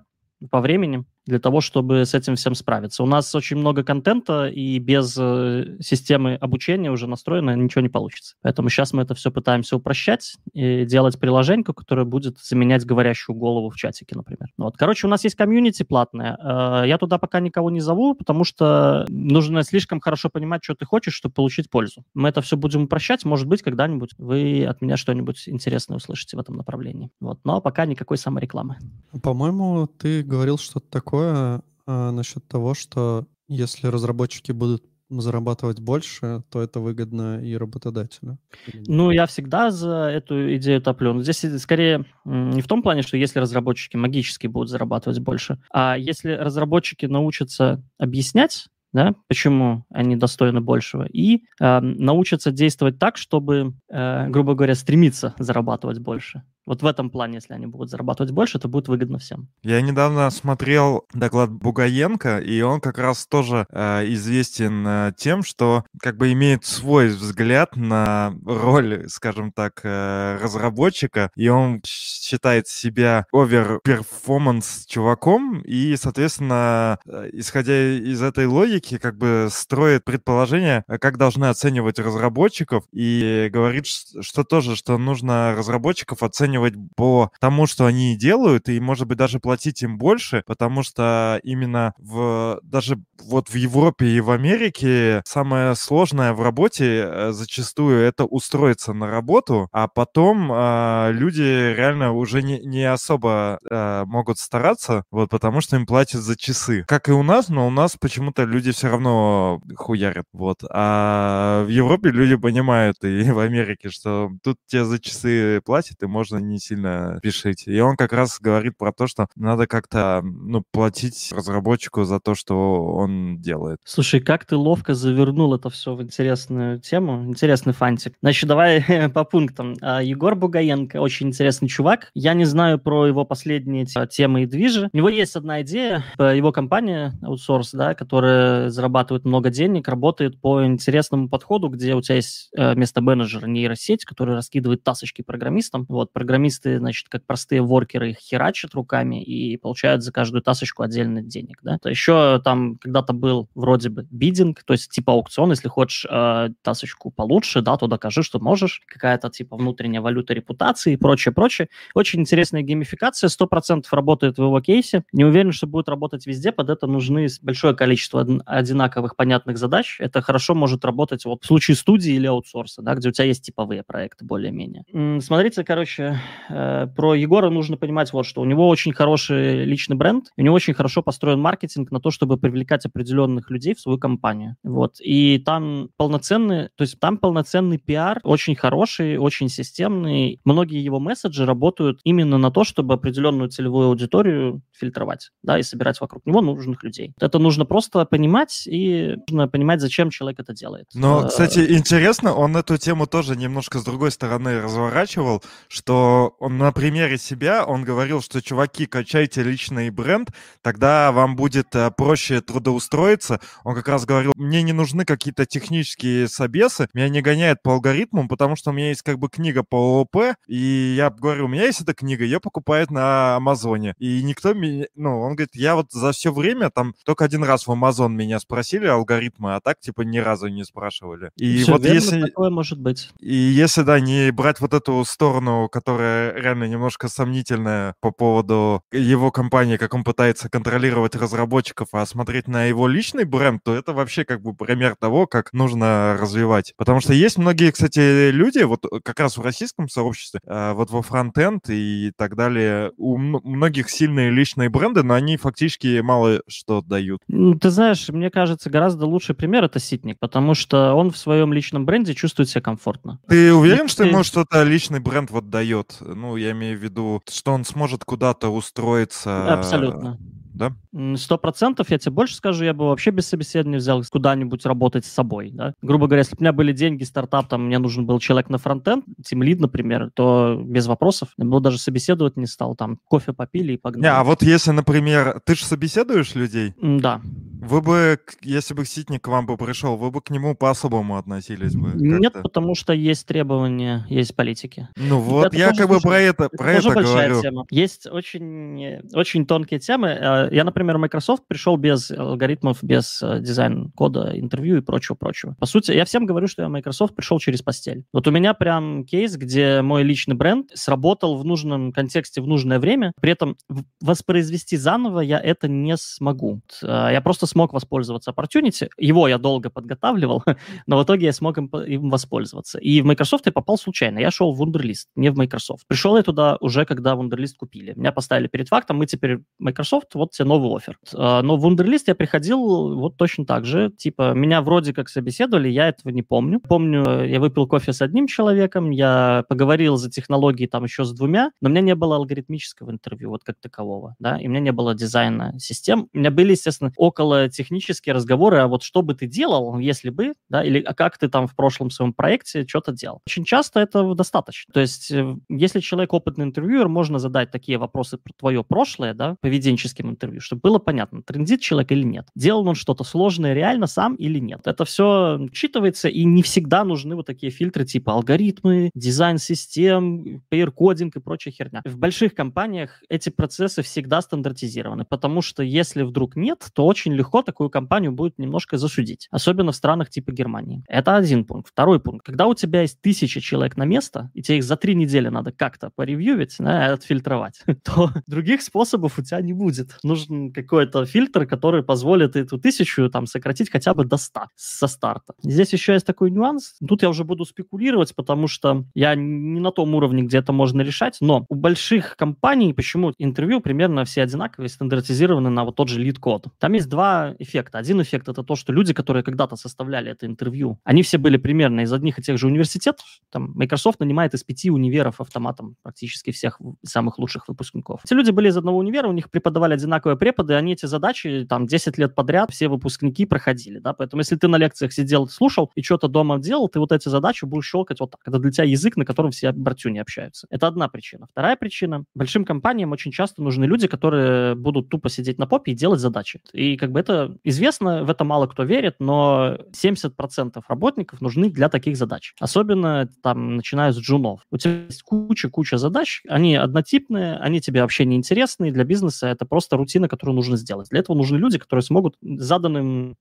по времени, для того, чтобы с этим всем справиться. У нас очень много контента, и без э, системы обучения уже настроено ничего не получится. Поэтому сейчас мы это все пытаемся упрощать и делать приложение, которое будет заменять говорящую голову в чатике, например. Вот. Короче, у нас есть комьюнити платное. Э, я туда пока никого не зову, потому что нужно слишком хорошо понимать, что ты хочешь, чтобы получить пользу. Мы это все будем упрощать. Может быть, когда-нибудь вы от меня что-нибудь интересное услышите в этом направлении. Вот. Но пока никакой саморекламы. По-моему, ты говорил что-то такое, такое а, насчет того, что если разработчики будут зарабатывать больше, то это выгодно и работодателю. Ну, я всегда за эту идею топлю. Но здесь скорее не в том плане, что если разработчики магически будут зарабатывать больше, а если разработчики научатся объяснять, да, почему они достойны большего, и э, научатся действовать так, чтобы, э, грубо говоря, стремиться зарабатывать больше. Вот в этом плане, если они будут зарабатывать больше, это будет выгодно всем. Я недавно смотрел доклад Бугаенко, и он как раз тоже э, известен э, тем, что как бы имеет свой взгляд на роль, скажем так, э, разработчика, и он считает себя over-performance чуваком, и, соответственно, э, исходя из этой логики, как бы строит предположение, как должны оценивать разработчиков, и говорит, что тоже, что нужно разработчиков оценивать оценивать по тому, что они делают, и, может быть, даже платить им больше, потому что именно в даже вот в Европе и в Америке самое сложное в работе э, зачастую это устроиться на работу, а потом э, люди реально уже не, не особо э, могут стараться, вот, потому что им платят за часы. Как и у нас, но у нас почему-то люди все равно хуярят, вот. А в Европе люди понимают, и в Америке, что тут тебе за часы платят, и можно не сильно спешите. И он как раз говорит про то, что надо как-то, ну, платить разработчику за то, что он делает. Слушай, как ты ловко завернул это все в интересную тему, интересный фантик. Значит, давай <laughs> по пунктам. А, Егор Бугаенко, очень интересный чувак. Я не знаю про его последние темы и движи. У него есть одна идея, его компания аутсорс, да, которая зарабатывает много денег, работает по интересному подходу, где у тебя есть э, вместо менеджера нейросеть, которая раскидывает тасочки программистам. Вот, программисты, значит, как простые воркеры их херачат руками и получают за каждую тасочку отдельно денег, да. Еще там когда-то был вроде бы бидинг, то есть типа аукцион, если хочешь э, тасочку получше, да, то докажи, что можешь. Какая-то типа внутренняя валюта репутации и прочее, прочее. Очень интересная геймификация, 100% работает в его кейсе. Не уверен, что будет работать везде, под это нужны большое количество одинаковых понятных задач. Это хорошо может работать вот в случае студии или аутсорса, да, где у тебя есть типовые проекты более-менее. Смотрите, короче, про Егора нужно понимать вот что. У него очень хороший личный бренд, у него очень хорошо построен маркетинг на то, чтобы привлекать определенных людей в свою компанию. Вот. И там полноценный, то есть там полноценный пиар, очень хороший, очень системный. Многие его месседжи работают именно на то, чтобы определенную целевую аудиторию фильтровать, да, и собирать вокруг него нужных людей. Это нужно просто понимать, и нужно понимать, зачем человек это делает. Но, э, кстати, интересно, он эту тему тоже немножко с другой стороны разворачивал, что он на примере себя, он говорил, что, чуваки, качайте личный бренд, тогда вам будет э, проще трудоустроиться. Он как раз говорил, мне не нужны какие-то технические собесы, меня не гоняют по алгоритмам, потому что у меня есть как бы книга по ООП, и я говорю, у меня есть эта книга, ее покупают на Амазоне. И никто меня, ну, он говорит, я вот за все время там только один раз в Амазон меня спросили алгоритмы, а так типа ни разу не спрашивали. И Все вот верно, если... такое может быть. И если, да, не брать вот эту сторону, которая реально немножко сомнительная по поводу его компании, как он пытается контролировать разработчиков, а смотреть на его личный бренд, то это вообще как бы пример того, как нужно развивать. Потому что есть многие, кстати, люди, вот как раз в российском сообществе, а, вот во фронтенд и так далее, у многих сильные личные бренды, но они фактически мало что дают. Ты знаешь, мне кажется, гораздо лучший пример это Ситник, потому что он в своем личном бренде чувствует себя комфортно. Ты уверен, что ему что-то личный бренд вот дает? Ну, я имею в виду, что он сможет куда-то устроиться. Абсолютно да? Сто процентов, я тебе больше скажу, я бы вообще без собеседования взял куда-нибудь работать с собой, да. Грубо говоря, если бы у меня были деньги, стартап, там, мне нужен был человек на фронтенд, лид, например, то без вопросов, я бы даже собеседовать не стал, там, кофе попили и погнали. Не, а вот если, например, ты же собеседуешь людей? Да. Вы бы, если бы Ситник к вам бы пришел, вы бы к нему по-особому относились бы? Нет, потому что есть требования, есть политики. Ну вот, это я как бы про это, про это, это говорю. Тема. Есть очень, очень тонкие темы. Я, например, Microsoft пришел без алгоритмов, без э, дизайн-кода, интервью и прочего-прочего. По сути, я всем говорю, что я Microsoft пришел через постель. Вот у меня прям кейс, где мой личный бренд сработал в нужном контексте в нужное время, при этом воспроизвести заново я это не смогу. Э, я просто смог воспользоваться opportunity. Его я долго подготавливал, <laughs> но в итоге я смог им, им воспользоваться. И в Microsoft я попал случайно. Я шел в Wunderlist, не в Microsoft. Пришел я туда уже, когда Wunderlist купили. Меня поставили перед фактом, мы теперь Microsoft, вот тебе новый офер. А, но в Wunderlist я приходил вот точно так же. Типа, меня вроде как собеседовали, я этого не помню. Помню, я выпил кофе с одним человеком, я поговорил за технологии там еще с двумя, но у меня не было алгоритмического интервью вот как такового, да, и у меня не было дизайна систем. У меня были, естественно, около технические разговоры, а вот что бы ты делал, если бы, да, или а как ты там в прошлом своем проекте что-то делал. Очень часто это достаточно. То есть, э, если человек опытный интервьюер, можно задать такие вопросы про твое прошлое, да, поведенческим интервью, чтобы было понятно, трендит человек или нет. Делал он что-то сложное реально сам или нет. Это все учитывается, и не всегда нужны вот такие фильтры типа алгоритмы, дизайн систем, пейр-кодинг и прочая херня. В больших компаниях эти процессы всегда стандартизированы, потому что если вдруг нет, то очень легко такую компанию будет немножко засудить, особенно в странах типа Германии. Это один пункт. Второй пункт. Когда у тебя есть тысяча человек на место, и тебе их за три недели надо как-то поревьювить, да, отфильтровать, <laughs> то других способов у тебя не будет. Нужен какой-то фильтр, который позволит эту тысячу там сократить хотя бы до 100 со старта. Здесь еще есть такой нюанс. Тут я уже буду спекулировать, потому что я не на том уровне, где это можно решать, но у больших компаний, почему интервью примерно все одинаковые, стандартизированы на вот тот же LeetCode. Там есть два эффекта. Один эффект это то, что люди, которые когда-то составляли это интервью, они все были примерно из одних и тех же университетов. Там Microsoft нанимает из пяти универов автоматом практически всех самых лучших выпускников. Эти люди были из одного универа, у них преподавали одинаковые преподы, они эти задачи там 10 лет подряд все выпускники проходили, да, поэтому если ты на лекциях сидел, слушал и что-то дома делал, ты вот эти задачи будешь щелкать вот так. Это для тебя язык, на котором все братюни общаются. Это одна причина. Вторая причина. Большим компаниям очень часто нужны люди, которые будут тупо сидеть на попе и делать задачи. И как бы это известно, в это мало кто верит, но 70% работников нужны для таких задач. Особенно там начиная с джунов. У тебя есть куча-куча задач, они однотипные, они тебе вообще не интересны, для бизнеса это просто рутина, которую нужно сделать. Для этого нужны люди, которые смогут заданным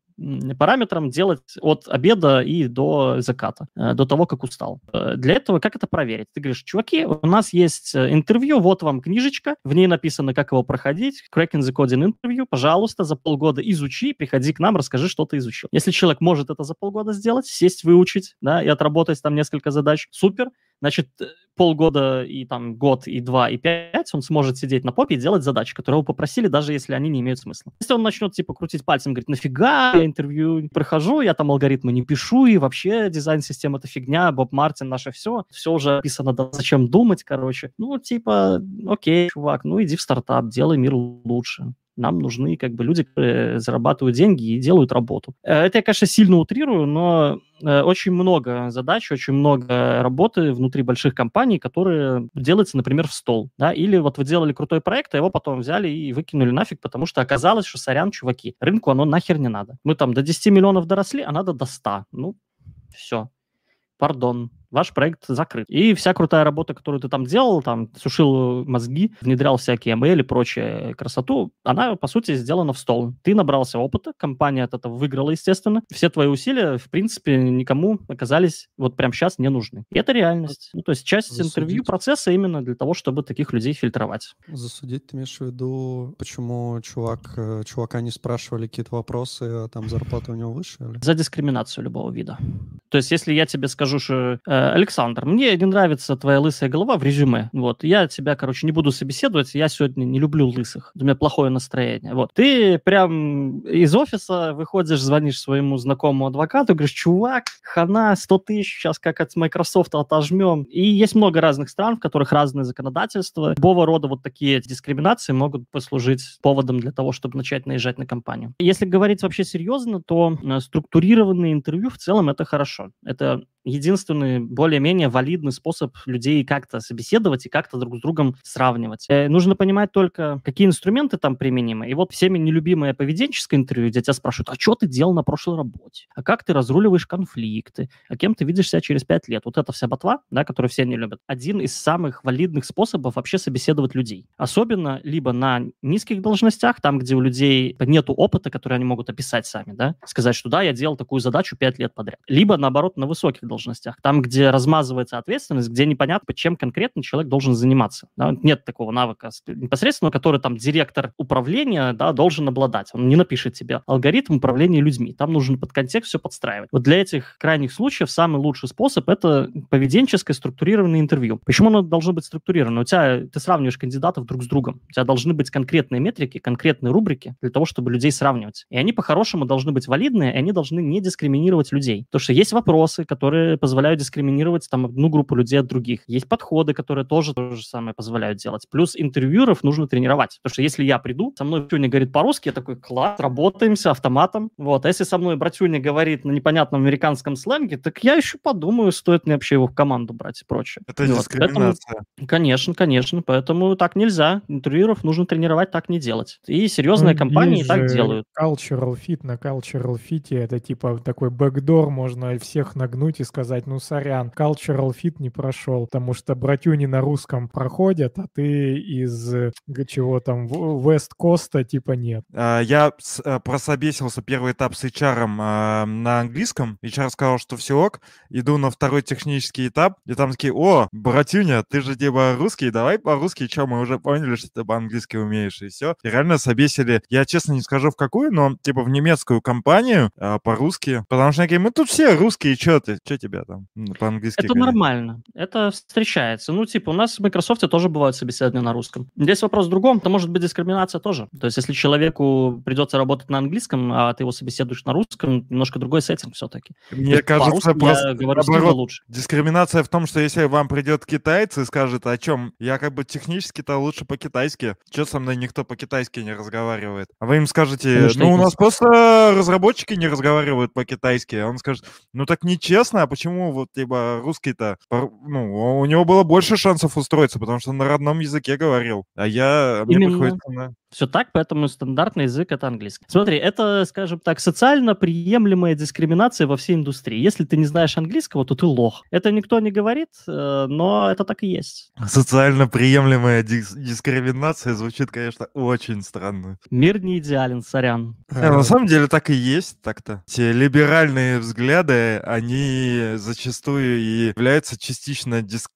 параметрам делать от обеда и до заката, э, до того, как устал. Э, для этого как это проверить? Ты говоришь, чуваки, у нас есть э, интервью, вот вам книжечка, в ней написано, как его проходить, Cracking the Coding интервью, пожалуйста, за полгода изучи, приходи к нам, расскажи, что ты изучил. Если человек может это за полгода сделать, сесть, выучить, да, и отработать там несколько задач, супер, значит, полгода и там год, и два, и пять он сможет сидеть на попе и делать задачи, которые его попросили, даже если они не имеют смысла. Если он начнет, типа, крутить пальцем, говорит, нафига я интервью прохожу, я там алгоритмы не пишу, и вообще дизайн-система это фигня, Боб Мартин наше все, все уже описано, да зачем думать, короче. Ну, типа, окей, чувак, ну иди в стартап, делай мир лучше. Нам нужны как бы люди, которые зарабатывают деньги и делают работу. Э, это я, конечно, сильно утрирую, но э, очень много задач, очень много работы внутри больших компаний, которые делаются, например, в стол. Да? Или вот вы делали крутой проект, а его потом взяли и выкинули нафиг, потому что оказалось, что, сорян, чуваки, рынку оно нахер не надо. Мы там до 10 миллионов доросли, а надо до 100. Ну, все. Пардон, ваш проект закрыт. И вся крутая работа, которую ты там делал, там, сушил мозги, внедрял всякие ML и прочее красоту, она, по сути, сделана в стол. Ты набрался опыта, компания от этого выиграла, естественно. Все твои усилия, в принципе, никому оказались вот прямо сейчас не нужны. И это реальность. Ну, то есть часть Засудить. интервью процесса именно для того, чтобы таких людей фильтровать. Засудить ты имеешь в виду, почему чувак, э, чувака не спрашивали какие-то вопросы, а там зарплата у него выше? Или? За дискриминацию любого вида. То есть если я тебе скажу, что э, Александр, мне не нравится твоя лысая голова в резюме. Вот, я тебя, короче, не буду собеседовать, я сегодня не люблю лысых. У меня плохое настроение. Вот, ты прям из офиса выходишь, звонишь своему знакомому адвокату, говоришь, чувак, хана, 100 тысяч, сейчас как от Microsoft отожмем. И есть много разных стран, в которых разные законодательства. Любого рода вот такие дискриминации могут послужить поводом для того, чтобы начать наезжать на компанию. Если говорить вообще серьезно, то э, структурированные интервью в целом это хорошо. Это единственный более-менее валидный способ людей как-то собеседовать и как-то друг с другом сравнивать. Э, нужно понимать только, какие инструменты там применимы. И вот всеми нелюбимое поведенческое интервью, где тебя спрашивают, а что ты делал на прошлой работе? А как ты разруливаешь конфликты? А кем ты видишь себя через пять лет? Вот эта вся ботва, да, которую все не любят, один из самых валидных способов вообще собеседовать людей. Особенно либо на низких должностях, там, где у людей нету опыта, который они могут описать сами, да, сказать, что да, я делал такую задачу пять лет подряд. Либо, наоборот, на высоких должностях, там, где размазывается ответственность, где непонятно, чем конкретно человек должен заниматься. Да? Нет такого навыка непосредственно, который там директор управления да, должен обладать. Он не напишет тебе алгоритм управления людьми. Там нужно под контекст все подстраивать. Вот для этих крайних случаев самый лучший способ – это поведенческое структурированное интервью. Почему оно должно быть структурировано? У тебя, ты сравниваешь кандидатов друг с другом. У тебя должны быть конкретные метрики, конкретные рубрики для того, чтобы людей сравнивать. И они по-хорошему должны быть валидные, и они должны не дискриминировать людей. Потому что есть вопросы, которые которые позволяют дискриминировать там одну группу людей от других. Есть подходы, которые тоже то же самое позволяют делать. Плюс интервьюеров нужно тренировать. Потому что если я приду, со мной Братюня говорит по-русски, я такой, класс, работаемся автоматом. Вот. А если со мной Братюня говорит на непонятном американском сленге, так я еще подумаю, стоит мне вообще его в команду брать и прочее. Это вот. дискриминация. Поэтому, конечно, конечно. Поэтому так нельзя. Интервьюеров нужно тренировать, так не делать. И серьезные ну, компании так делают. Cultural fit на cultural fit это типа такой бэкдор, можно всех нагнуть и сказать, ну, сорян, cultural fit не прошел, потому что братюни на русском проходят, а ты из э, чего там, Вест Коста типа нет. А, я э, прособесился первый этап с HR а, на английском. HR сказал, что все ок. Иду на второй технический этап, и там такие, о, братюня, ты же типа русский, давай по-русски, что, мы уже поняли, что ты по-английски умеешь, и все. И реально собесили, я честно не скажу в какую, но типа в немецкую компанию а, по-русски, потому что они мы тут все русские, что ты, что тебя там по-английски Это говорить. нормально. Это встречается. Ну, типа, у нас в Microsoft тоже бывают собеседования на русском. Здесь вопрос в другом. Это может быть дискриминация тоже. То есть, если человеку придется работать на английском, а ты его собеседуешь на русском, немножко другой сеттинг все-таки. Мне кажется, я просто говорю сильно наоборот, лучше. дискриминация в том, что если вам придет китаец и скажет, о чем я как бы технически-то лучше по-китайски, что со мной никто по-китайски не разговаривает? А вы им скажете, что ну, у нас просто разработчики не разговаривают по-китайски. А он скажет, ну, так нечестно, а почему вот, типа, русский-то, ну, у него было больше шансов устроиться, потому что на родном языке говорил, а я, мне Именно. приходится на... Все так, поэтому стандартный язык это английский. Смотри, это, скажем так, социально приемлемая дискриминация во всей индустрии. Если ты не знаешь английского, то ты лох. Это никто не говорит, э, но это так и есть. Социально приемлемая дис- дискриминация звучит, конечно, очень странно. Мир не идеален, сорян. Не, на самом деле так и есть так-то. Те либеральные взгляды, они зачастую и являются частично дискриминационными.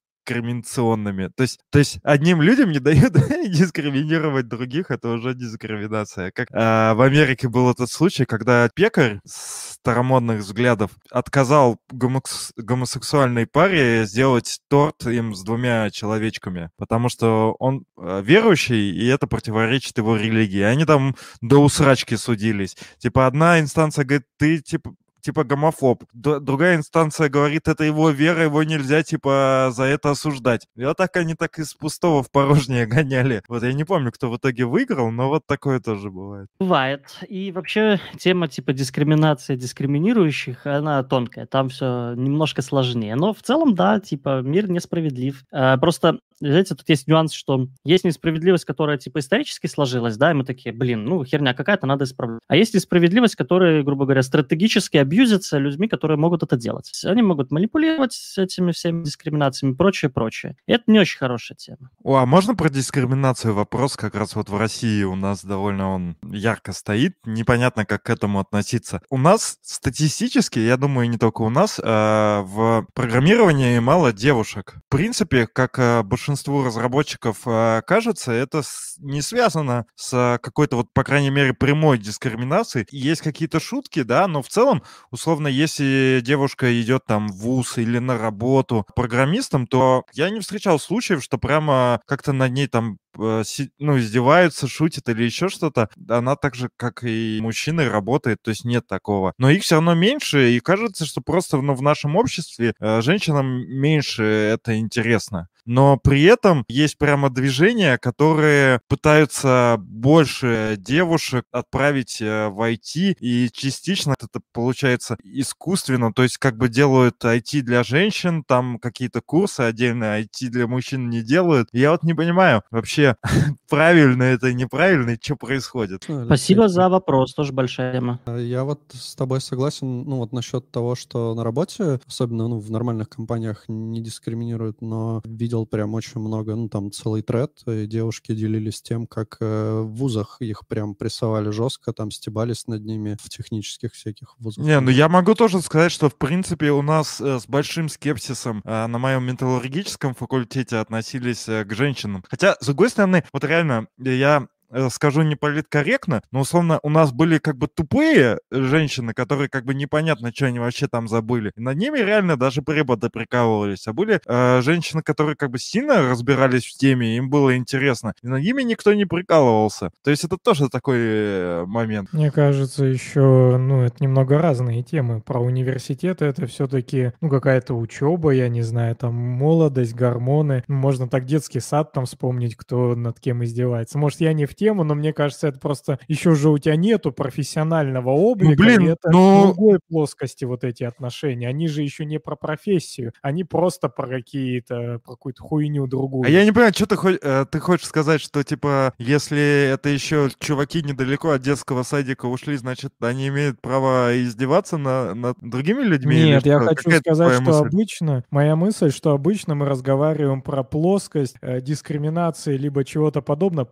То есть, то есть одним людям не дают <laughs> дискриминировать других, это уже дискриминация. Как а, в Америке был этот случай, когда пекарь старомодных взглядов отказал гомокс- гомосексуальной паре сделать торт им с двумя человечками, потому что он э, верующий, и это противоречит его религии. Они там до усрачки судились. Типа одна инстанция говорит, ты типа типа гомофоб. Д- другая инстанция говорит, это его вера, его нельзя, типа, за это осуждать. И вот так они так из пустого в порожнее <laughs> гоняли. Вот я не помню, кто в итоге выиграл, но вот такое тоже бывает. Бывает. И вообще тема типа дискриминации дискриминирующих, она тонкая. Там все немножко сложнее. Но в целом, да, типа мир несправедлив. А, Просто, знаете, тут есть нюанс, что есть несправедливость, которая типа исторически сложилась, да, и мы такие, блин, ну херня какая-то, надо исправлять. А есть несправедливость, которая, грубо говоря, стратегически абьюзится людьми, которые могут это делать. Они могут манипулировать этими всеми дискриминациями прочее, прочее. И это не очень хорошая тема. О, а можно про дискриминацию вопрос? Как раз вот в России у нас довольно он ярко стоит. Непонятно, как к этому относиться. У нас статистически, я думаю, не только у нас, а, в программировании мало девушек. В принципе, как а, большинству разработчиков а, кажется, это не связано с какой-то вот, по крайней мере, прямой дискриминацией. Есть какие-то шутки, да, но в целом, условно, если девушка идет там в ВУЗ или на работу программистом, то я не встречал случаев, что прямо как-то над ней там э, ну, издеваются, шутят или еще что-то. Она так же, как и мужчины, работает, то есть нет такого. Но их все равно меньше, и кажется, что просто ну, в нашем обществе э, женщинам меньше это интересно. Но при этом есть прямо движения, которые пытаются больше девушек отправить э, в IT, и частично это получается искусственно, то есть как бы делают IT для женщин, там какие-то курсы отдельно, IT для мужчин не делают. Я вот не понимаю вообще, <laughs> правильно это, неправильно, и что происходит. Ну, Спасибо за вопрос, тоже большая тема. А Я вот с тобой согласен, ну вот насчет того, что на работе, особенно ну, в нормальных компаниях не дискриминируют, но видел прям очень много, ну там целый тред, и девушки делились тем, как э, в вузах их прям прессовали жестко, там стебались над ними в технических всяких вузах. Не, ну я могу тоже сказать, что в принципе у нас э, с большим скепсисом э, на моем металлургическом факультете относились э, к женщинам. Хотя, с другой стороны, вот реально, я скажу не политкорректно, но условно у нас были как бы тупые женщины, которые как бы непонятно, что они вообще там забыли. И над ними реально даже преподы прикалывались. А были э, женщины, которые как бы сильно разбирались в теме, им было интересно. И над ними никто не прикалывался. То есть это тоже такой э, момент. Мне кажется, еще, ну, это немного разные темы. Про университеты это все-таки, ну, какая-то учеба, я не знаю, там молодость, гормоны. Можно так детский сад там вспомнить, кто над кем издевается. Может, я не в тему, но мне кажется, это просто еще же у тебя нету профессионального облика. блин, и это ну- в другой плоскости вот эти отношения. Они же еще не про профессию, они просто про какие-то, про какую-то хуйню другую. А я не понимаю, что ты, хо- э, ты хочешь сказать, что, типа, если это еще чуваки недалеко от детского садика ушли, значит, они имеют право издеваться на, над другими людьми? Нет, я что? хочу Какая сказать, что мысль? обычно, моя мысль, что обычно мы разговариваем про плоскость э, дискриминации либо чего-то подобного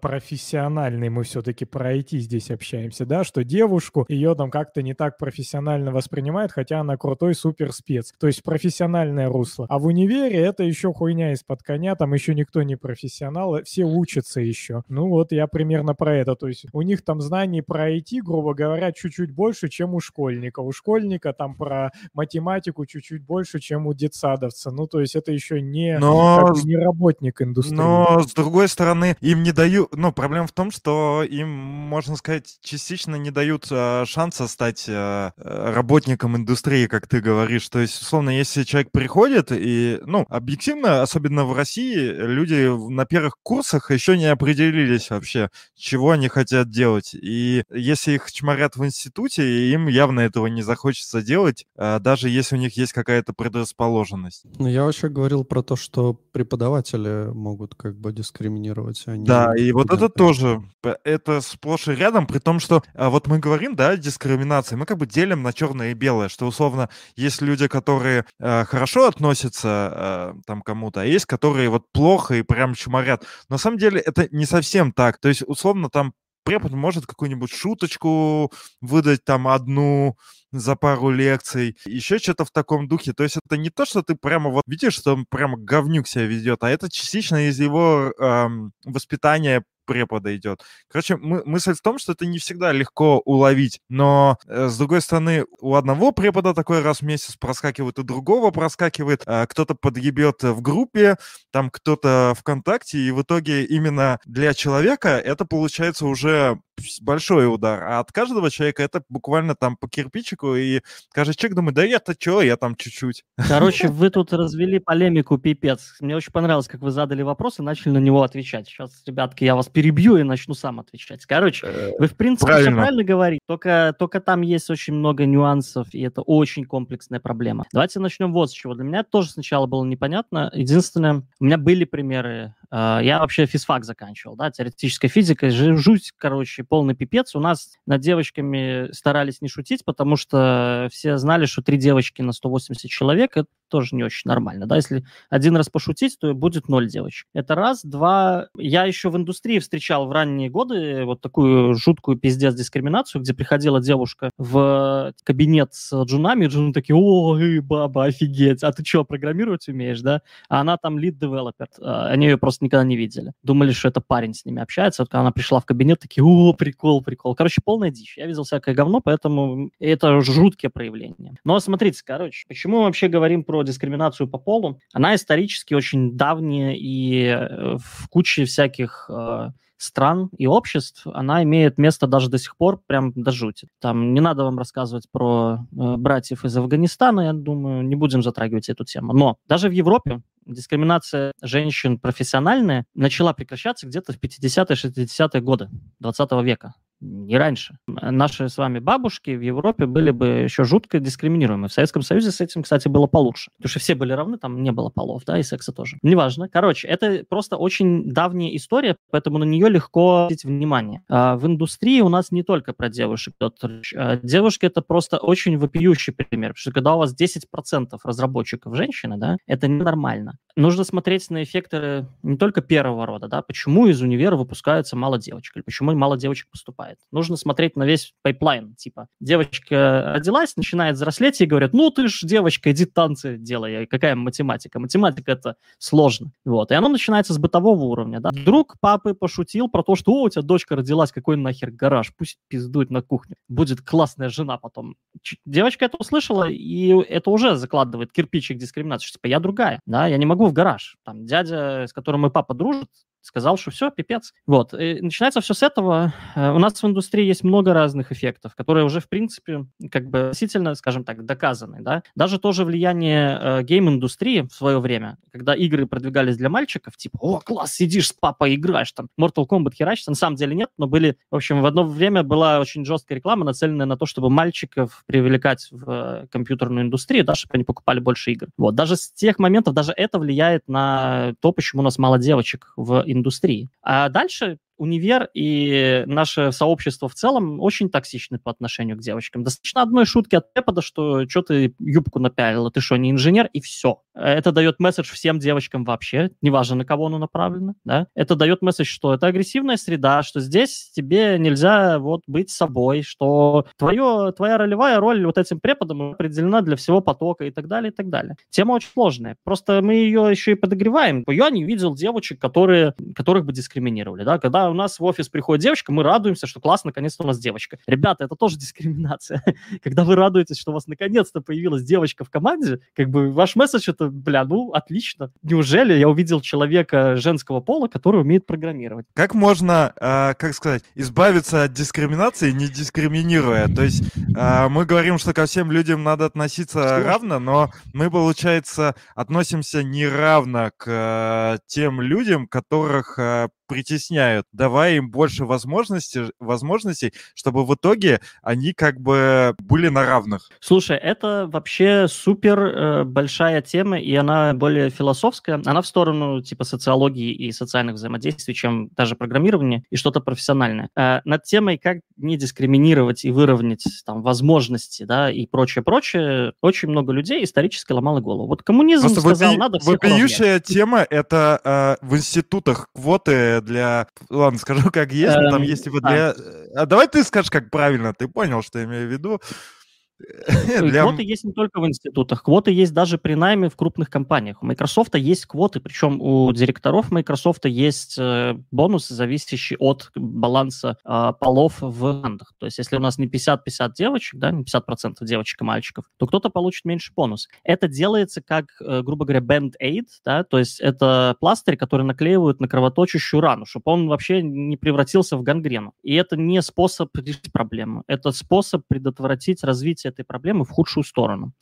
профессиональный, мы все-таки про IT здесь общаемся, да, что девушку ее там как-то не так профессионально воспринимают, хотя она крутой супер спец. То есть профессиональное русло. А в универе это еще хуйня из-под коня, там еще никто не профессионал, все учатся еще. Ну вот я примерно про это. То есть у них там знаний про IT, грубо говоря, чуть-чуть больше, чем у школьника. У школьника там про математику чуть-чуть больше, чем у детсадовца. Ну то есть это еще не, Но... как не работник индустрии. Но с другой стороны, им не дают... Ну, проблема в том, что им, можно сказать, частично не дают э, шанса стать э, работником индустрии, как ты говоришь. То есть, условно, если человек приходит и, ну, объективно, особенно в России, люди на первых курсах еще не определились вообще, чего они хотят делать. И если их чморят в институте, им явно этого не захочется делать, э, даже если у них есть какая-то предрасположенность. Ну, я вообще говорил про то, что преподаватели могут как бы дискриминировать. Они а да, и вот это тоже, это сплошь и рядом, при том, что а, вот мы говорим, да, дискриминации, мы как бы делим на черное и белое, что условно есть люди, которые э, хорошо относятся э, там кому-то, а есть, которые вот плохо и прям чморят. На самом деле это не совсем так. То есть условно там препод может какую-нибудь шуточку выдать там одну за пару лекций, еще что-то в таком духе. То есть это не то, что ты прямо вот видишь, что он прямо говнюк себя ведет, а это частично из его эм, воспитания препода идет. Короче, мы, мысль в том, что это не всегда легко уловить, но, э, с другой стороны, у одного препода такой раз в месяц проскакивает, у другого проскакивает, э, кто-то подъебет в группе, там кто-то ВКонтакте, и в итоге именно для человека это получается уже большой удар, а от каждого человека это буквально там по кирпичику, и каждый человек думает, да я-то что, я там чуть-чуть. Короче, <laughs> вы тут развели полемику пипец. Мне очень понравилось, как вы задали вопрос и начали на него отвечать. Сейчас, ребятки, я вас перебью и начну сам отвечать. Короче, э, вы в принципе правильно. все правильно говорите, только, только там есть очень много нюансов, и это очень комплексная проблема. Давайте начнем вот с чего. Для меня тоже сначала было непонятно. Единственное, у меня были примеры я вообще физфак заканчивал, да, теоретическая физика, жуть, короче, полный пипец. У нас над девочками старались не шутить, потому что все знали, что три девочки на 180 человек – тоже не очень нормально, да, если один раз пошутить, то будет ноль девочек. Это раз. Два, я еще в индустрии встречал в ранние годы вот такую жуткую пиздец дискриминацию, где приходила девушка в кабинет с джунами, и джуны такие, о, баба, офигеть, а ты что, программировать умеешь, да? А она там лид-девелопер, а, они ее просто никогда не видели. Думали, что это парень с ними общается. Вот когда она пришла в кабинет, такие, о, прикол, прикол. Короче, полная дичь. Я видел всякое говно, поэтому это жуткие проявления. Но смотрите, короче, почему мы вообще говорим про дискриминацию по полу? Она исторически очень давняя и э, в куче всяких э, стран и обществ, она имеет место даже до сих пор, прям до жути. Там не надо вам рассказывать про э, братьев из Афганистана, я думаю, не будем затрагивать эту тему. Но даже в Европе дискриминация женщин профессиональная начала прекращаться где-то в 50-60-е годы 20 века не раньше. Наши с вами бабушки в Европе были бы еще жутко дискриминируемы. В Советском Союзе с этим, кстати, было получше. Потому что все были равны, там не было полов, да, и секса тоже. Неважно. Короче, это просто очень давняя история, поэтому на нее легко обратить внимание. А в индустрии у нас не только про девушек, доктор. А девушки это просто очень вопиющий пример. Потому что когда у вас 10% разработчиков женщины, да, это ненормально. Нужно смотреть на эффекты не только первого рода, да, почему из универа выпускаются мало девочек, или почему мало девочек поступает бывает. Нужно смотреть на весь пайплайн. Типа, девочка родилась, начинает взрослеть, и говорят, ну ты ж девочка, иди танцы делай. Какая математика? Математика это сложно. Вот. И оно начинается с бытового уровня. Да? Друг папы пошутил про то, что о, у тебя дочка родилась, какой нахер гараж, пусть пиздует на кухню. Будет классная жена потом. Девочка это услышала, и это уже закладывает кирпичик дискриминации. Типа, я другая, да, я не могу в гараж. Там дядя, с которым мой папа дружит, сказал, что все, пипец. Вот. И начинается все с этого. Э, у нас в индустрии есть много разных эффектов, которые уже, в принципе, как бы относительно, скажем так, доказаны. Да? Даже тоже влияние э, гейм-индустрии в свое время, когда игры продвигались для мальчиков, типа, о, класс, сидишь с папой, играешь, там, Mortal Kombat херачишь, на самом деле нет, но были, в общем, в одно время была очень жесткая реклама, нацеленная на то, чтобы мальчиков привлекать в э, компьютерную индустрию, да, чтобы они покупали больше игр. Вот. Даже с тех моментов, даже это влияет на то, почему у нас мало девочек в. А дальше универ и наше сообщество в целом очень токсичны по отношению к девочкам. Достаточно одной шутки от препода, что что ты юбку напялила, ты что, не инженер, и все. Это дает месседж всем девочкам вообще, неважно, на кого оно направлено, да. Это дает месседж, что это агрессивная среда, что здесь тебе нельзя вот быть собой, что твое, твоя ролевая роль вот этим преподом определена для всего потока и так далее, и так далее. Тема очень сложная. Просто мы ее еще и подогреваем. Я не видел девочек, которые, которых бы дискриминировали, да. Когда у нас в офис приходит девочка, мы радуемся, что классно, наконец-то у нас девочка. Ребята, это тоже <laughs> дискриминация. Когда вы радуетесь, что у вас наконец-то появилась девочка в команде, как бы ваш месседж это, бля, ну, отлично. Неужели я увидел человека женского пола, который умеет программировать? Как можно, э, как сказать, избавиться от дискриминации, не дискриминируя? То есть э, мы говорим, что ко всем людям надо относиться Слушай. равно, но мы, получается, относимся неравно к э, тем людям, которых э, притесняют, давая им больше возможностей, возможностей, чтобы в итоге они как бы были на равных. Слушай, это вообще супер э, большая тема, и она более философская. Она в сторону типа социологии и социальных взаимодействий, чем даже программирование и что-то профессиональное. Э, над темой, как не дискриминировать и выровнять там возможности, да, и прочее-прочее, очень много людей исторически ломало голову. Вот коммунизм Просто сказал, вопи... надо всех Вопиющая тема — это э, в институтах квоты для... Ладно, скажу, как есть, но там эм, есть типа для... А давай ты скажешь, как правильно, ты понял, что я имею в виду. Для... Квоты есть не только в институтах, квоты есть даже при найме в крупных компаниях. У Microsoft есть квоты, причем у директоров Microsoft есть э, бонусы, зависящие от баланса э, полов в командах. То есть если у нас не 50-50 девочек, да, не 50% девочек и мальчиков, то кто-то получит меньше бонус. Это делается как, э, грубо говоря, band-aid, да, то есть это пластырь, который наклеивают на кровоточащую рану, чтобы он вообще не превратился в гангрену. И это не способ решить проблему, это способ предотвратить развитие этой проблемы в худшую сторону.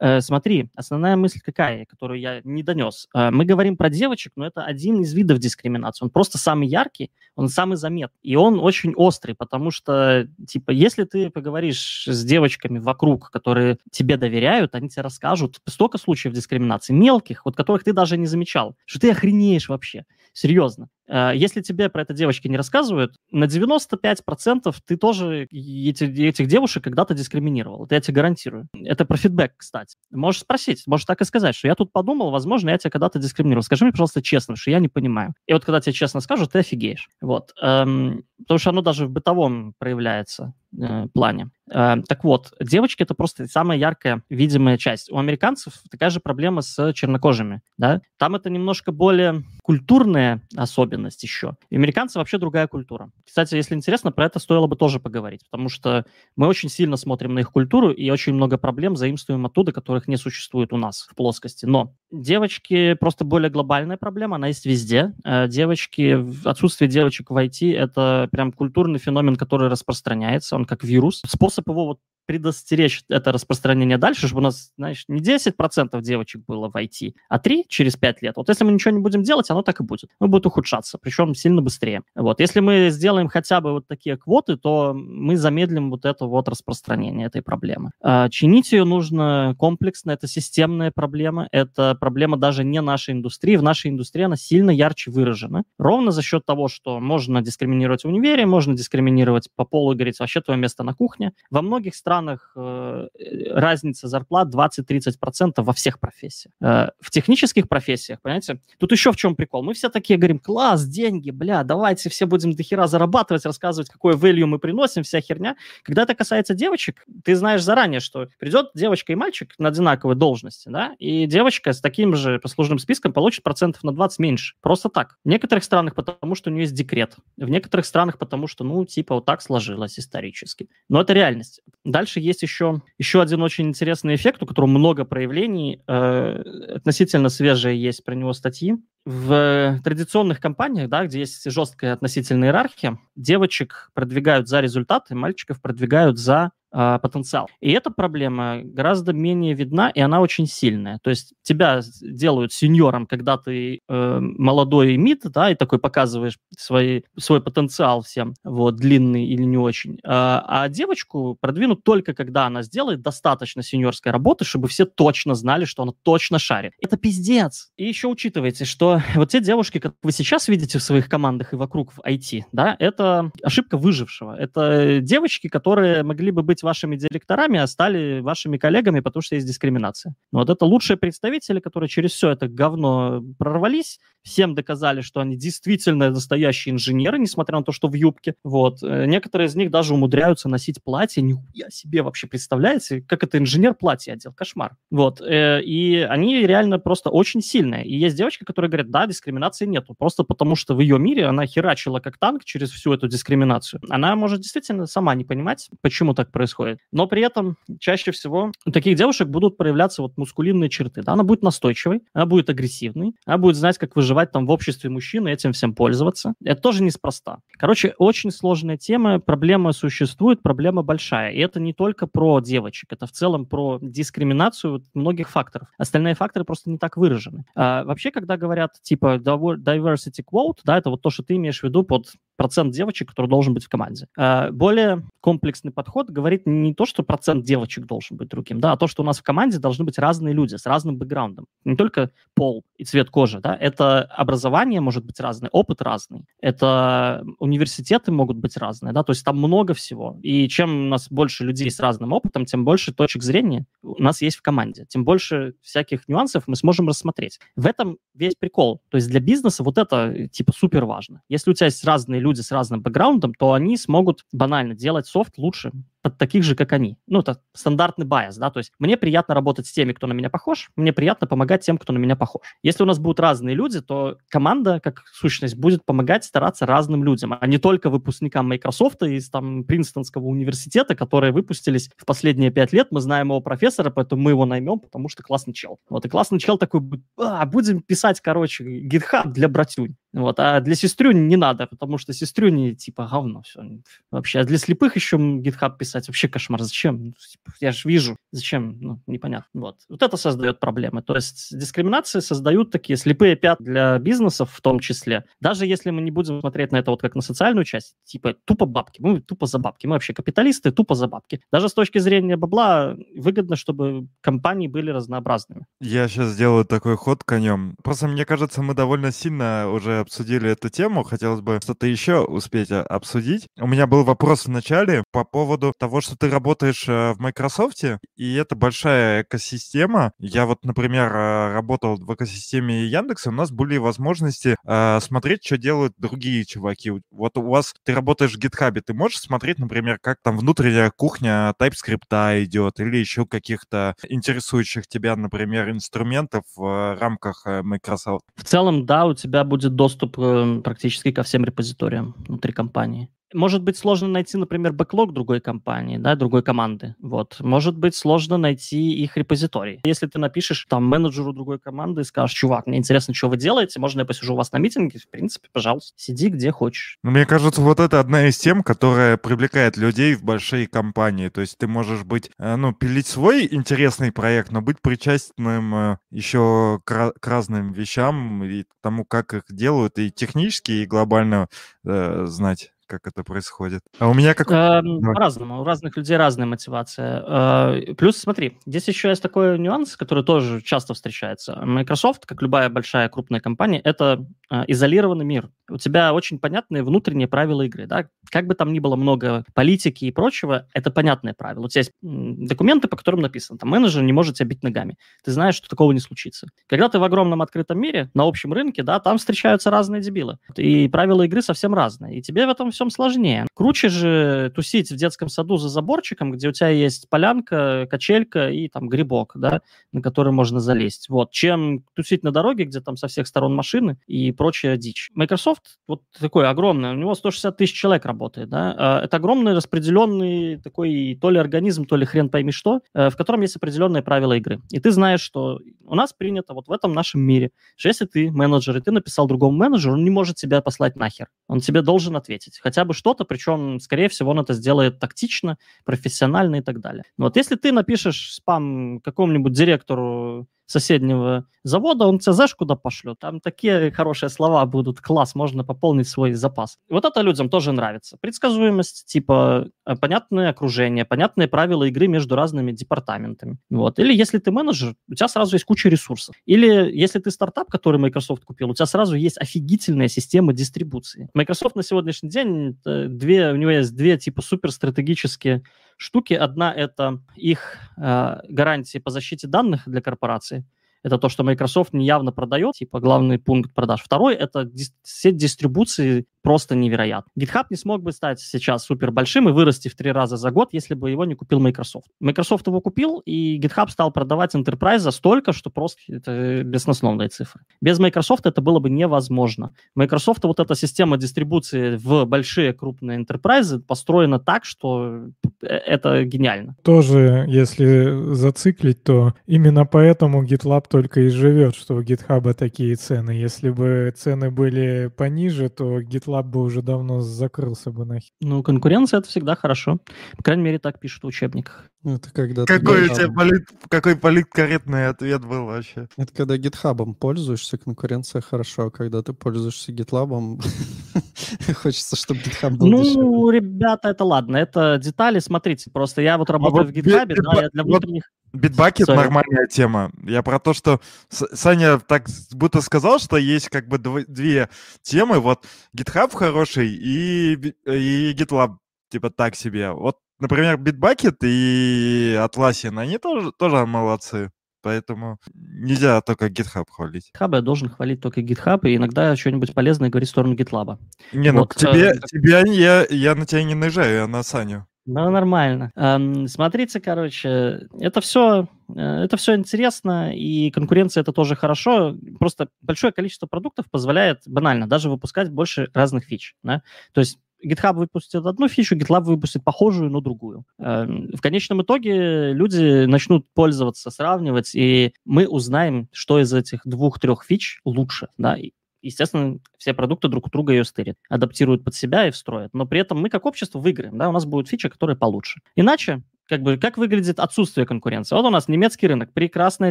Э, смотри, основная мысль какая, которую я не донес. Э, мы говорим про девочек, но это один из видов дискриминации. Он просто самый яркий, он самый заметный. И он очень острый, потому что, типа, если ты поговоришь с девочками вокруг, которые тебе доверяют, они тебе расскажут столько случаев дискриминации, мелких, вот которых ты даже не замечал, что ты охренеешь вообще. Серьезно. Э, если тебе про это девочки не рассказывают, на 95% ты тоже эти, этих девушек когда-то дискриминировал. Это я тебе гарантирую. Это про фидбэк, кстати. Можешь спросить, можешь так и сказать, что я тут подумал, возможно, я тебя когда-то дискриминировал. Скажи мне, пожалуйста, честно, что я не понимаю. И вот когда тебе честно скажут, ты офигеешь. Вот. Эм, потому что оно даже в бытовом проявляется э, плане. Э, так вот, девочки это просто самая яркая видимая часть. У американцев такая же проблема с чернокожими. Да? Там это немножко более культурная особенность еще. И американцы вообще другая культура. Кстати, если интересно, про это стоило бы тоже поговорить, потому что мы очень сильно смотрим на их культуру и очень много проблем заимствуем оттуда, которых не существует у нас в плоскости. Но девочки просто более глобальная проблема, она есть везде. Э, девочки, отсутствие девочек в IT — это прям культурный феномен, который распространяется, он как вирус. Способ его вот предостеречь это распространение дальше, чтобы у нас, знаешь, не 10% девочек было в IT, а 3 через 5 лет. Вот если мы ничего не будем делать, оно так и будет. Оно будет ухудшаться, причем сильно быстрее. Вот. Если мы сделаем хотя бы вот такие квоты, то мы замедлим вот это вот распространение этой проблемы. А, чинить ее нужно комплексно, это системная проблема, это проблема даже не нашей индустрии. В нашей индустрии она сильно ярче выражена. Ровно за счет того, что можно дискриминировать в универе, можно дискриминировать по полу и говорить, вообще твое место на кухне. Во многих странах э, разница зарплат 20-30% во всех профессиях. Э, в технических профессиях, понимаете, тут еще в чем прикол. Мы все такие говорим, класс, деньги, бля, давайте все будем до хера зарабатывать, рассказывать, какое value мы приносим, вся херня. Когда это касается девочек, ты знаешь заранее, что придет девочка и мальчик на одинаковой должности, да, и девочка с таким же послужным списком получит процентов на 20 меньше. Просто так. В некоторых странах потому, что у нее есть декрет. В некоторых странах потому, что, ну, типа, вот так сложилось исторически. Но это реальность. Да, Дальше есть еще, еще один очень интересный эффект, у которого много проявлений. Э, относительно свежие есть про него статьи. В традиционных компаниях, да, где есть жесткая относительная иерархия, девочек продвигают за результаты, мальчиков продвигают за э, потенциал. И эта проблема гораздо менее видна, и она очень сильная. То есть тебя делают сеньором, когда ты э, молодой мид, да, и такой показываешь свои, свой потенциал всем, вот, длинный или не очень. А, а девочку продвинут только, когда она сделает достаточно сеньорской работы, чтобы все точно знали, что она точно шарит. Это пиздец. И еще учитывайте, что <laughs> вот те девушки, как вы сейчас видите в своих командах и вокруг в IT, да, это ошибка выжившего. Это девочки, которые могли бы быть вашими директорами, а стали вашими коллегами, потому что есть дискриминация. Но вот это лучшие представители, которые через все это говно прорвались, всем доказали, что они действительно настоящие инженеры, несмотря на то, что в юбке. Вот. Э, некоторые из них даже умудряются носить платье. Нихуя себе вообще представляете, как это инженер платье одел. Кошмар. Вот. Э, и они реально просто очень сильные. И есть девочки, которые говорят, да, дискриминации нету. Просто потому, что в ее мире она херачила как танк через всю эту дискриминацию. Она может действительно сама не понимать, почему так происходит. Но при этом чаще всего у таких девушек будут проявляться вот мускулинные черты. Да? Она будет настойчивой, она будет агрессивной, она будет знать, как выживать там в обществе мужчин и этим всем пользоваться. Это тоже неспроста. Короче, очень сложная тема, проблема существует, проблема большая. И это не только про девочек, это в целом про дискриминацию многих факторов. Остальные факторы просто не так выражены. А, вообще, когда говорят типа diversity quote, да, это вот то, что ты имеешь в виду под процент девочек, который должен быть в команде. А, более комплексный подход говорит не то, что процент девочек должен быть другим, да, а то, что у нас в команде должны быть разные люди с разным бэкграундом. Не только пол и цвет кожи, да, это образование может быть разное, опыт разный, это университеты могут быть разные, да, то есть там много всего. И чем у нас больше людей с разным опытом, тем больше точек зрения у нас есть в команде, тем больше всяких нюансов мы сможем рассмотреть. В этом весь прикол. То есть для бизнеса вот это типа супер важно. Если у тебя есть разные люди с разным бэкграундом, то они смогут банально делать софт лучше, под таких же, как они. Ну, это стандартный байс, да, то есть мне приятно работать с теми, кто на меня похож, мне приятно помогать тем, кто на меня похож. Если у нас будут разные люди, то команда, как сущность, будет помогать стараться разным людям, а не только выпускникам Microsoft из там Принстонского университета, которые выпустились в последние пять лет. Мы знаем его профессора, поэтому мы его наймем, потому что классный чел. Вот, и классный чел такой, а, будем писать, короче, GitHub для братюнь. Вот, а для сестрюни не надо, потому что сестрюни типа говно все. Вообще, а для слепых еще GitHub писать вообще кошмар. Зачем? Ну, типа, я же вижу. Зачем? Ну, непонятно. Вот. Вот это создает проблемы. То есть дискриминации создают такие слепые пятна для бизнесов в том числе. Даже если мы не будем смотреть на это вот как на социальную часть, типа тупо бабки. Мы тупо за бабки. Мы вообще капиталисты, тупо за бабки. Даже с точки зрения бабла выгодно, чтобы компании были разнообразными. Я сейчас сделаю такой ход конем. Просто мне кажется, мы довольно сильно уже обсудили эту тему. Хотелось бы что-то еще успеть а, обсудить. У меня был вопрос в начале по поводу того, что ты работаешь э, в Microsoft, и это большая экосистема. Я вот, например, э, работал в экосистеме Яндекса, у нас были возможности э, смотреть, что делают другие чуваки. Вот у вас, ты работаешь в GitHub, ты можешь смотреть, например, как там внутренняя кухня TypeScript идет, или еще каких-то интересующих тебя, например, инструментов в рамках Microsoft? В целом, да, у тебя будет доступ доступ э, практически ко всем репозиториям внутри компании может быть сложно найти, например, бэклог другой компании, да, другой команды. Вот. Может быть сложно найти их репозиторий. Если ты напишешь там менеджеру другой команды и скажешь, чувак, мне интересно, что вы делаете, можно я посижу у вас на митинге? В принципе, пожалуйста, сиди где хочешь. Ну, мне кажется, вот это одна из тем, которая привлекает людей в большие компании. То есть ты можешь быть, э, ну, пилить свой интересный проект, но быть причастным э, еще к, к разным вещам и тому, как их делают, и технически, и глобально э, знать как это происходит. А у меня как... Эм, по-разному. У разных людей разная мотивация. Э, плюс, смотри, здесь еще есть такой нюанс, который тоже часто встречается. Microsoft, как любая большая крупная компания, это э, изолированный мир. У тебя очень понятные внутренние правила игры. Да? Как бы там ни было много политики и прочего, это понятные правила. У тебя есть документы, по которым написано, там менеджер не может тебя бить ногами. Ты знаешь, что такого не случится. Когда ты в огромном открытом мире, на общем рынке, да, там встречаются разные дебилы. И правила игры совсем разные. И тебе в этом все всем сложнее. Круче же тусить в детском саду за заборчиком, где у тебя есть полянка, качелька и там грибок, да, на который можно залезть. Вот, чем тусить на дороге, где там со всех сторон машины и прочая дичь. Microsoft вот такой огромный, у него 160 тысяч человек работает, да, а, это огромный распределенный такой то ли организм, то ли хрен пойми что, э, в котором есть определенные правила игры. И ты знаешь, что у нас принято вот в этом нашем мире, что если ты менеджер, и ты написал другому менеджеру, он не может тебя послать нахер. Он тебе должен ответить бы что-то, причем, скорее всего, он это сделает тактично, профессионально и так далее. Вот если ты напишешь спам какому-нибудь директору соседнего завода, он ЦЗ куда пошлет. Там такие хорошие слова будут, класс, можно пополнить свой запас. Вот это людям тоже нравится. Предсказуемость, типа э, понятное окружение, понятные правила игры между разными департаментами. Вот. Или если ты менеджер, у тебя сразу есть куча ресурсов. Или если ты стартап, который Microsoft купил, у тебя сразу есть офигительная система дистрибуции. Microsoft на сегодняшний день, две, у него есть две типа суперстратегические штуки. Одна — это их э, гарантии по защите данных для корпорации. Это то, что Microsoft неявно продает, типа главный пункт продаж. Второй — это дис- сеть дистрибуции просто невероятно. GitHub не смог бы стать сейчас супер большим и вырасти в три раза за год, если бы его не купил Microsoft. Microsoft его купил, и GitHub стал продавать Enterprise за столько, что просто это бесносновные цифры. Без Microsoft это было бы невозможно. Microsoft вот эта система дистрибуции в большие крупные Enterprise построена так, что э, это гениально. Тоже, если зациклить, то именно поэтому GitLab только и живет, что у GitHub такие цены. Если бы цены были пониже, то GitLab GitLab бы уже давно закрылся бы нахер. Ну, конкуренция — это всегда хорошо. По крайней мере, так пишут в учебниках. Это когда какой у тебя полит, какой политкорректный ответ был вообще? Это когда GitHub пользуешься, конкуренция хорошо, а когда ты пользуешься GitLab, <laughs> <laughs> хочется, чтобы GitHub был Ну, дешевле. ребята, это ладно, это детали, смотрите, просто я вот работаю вот в GitHub, бит- да, я для внутренних... Битбакет Sorry. нормальная тема. Я про то, что Саня так будто сказал, что есть как бы дв- две темы. Вот GitHub хороший и, и GitLab типа так себе. Вот, например, Bitbucket и Atlassian, они тоже, тоже молодцы. Поэтому нельзя только GitHub хвалить. GitHub я должен хвалить только GitHub, и иногда что-нибудь полезное говорить в сторону GitLab. Не, ну Вот, тебе, э, тебя я, я на тебя не наезжаю, я на Саню. Ну, нормально. Эм, смотрите, короче, это все, это все интересно, и конкуренция это тоже хорошо. Просто большое количество продуктов позволяет банально даже выпускать больше разных фич. Да? То есть GitHub выпустит одну фичу, GitLab выпустит похожую, но другую. Эм, В конечном итоге люди начнут пользоваться, сравнивать, и мы узнаем, что из этих двух-трех фич лучше. Да? Естественно, все продукты друг у друга ее стырят, адаптируют под себя и встроят. Но при этом мы как общество выиграем, да, у нас будут фичи, которые получше. Иначе, как бы, как выглядит отсутствие конкуренции? Вот у нас немецкий рынок, прекрасная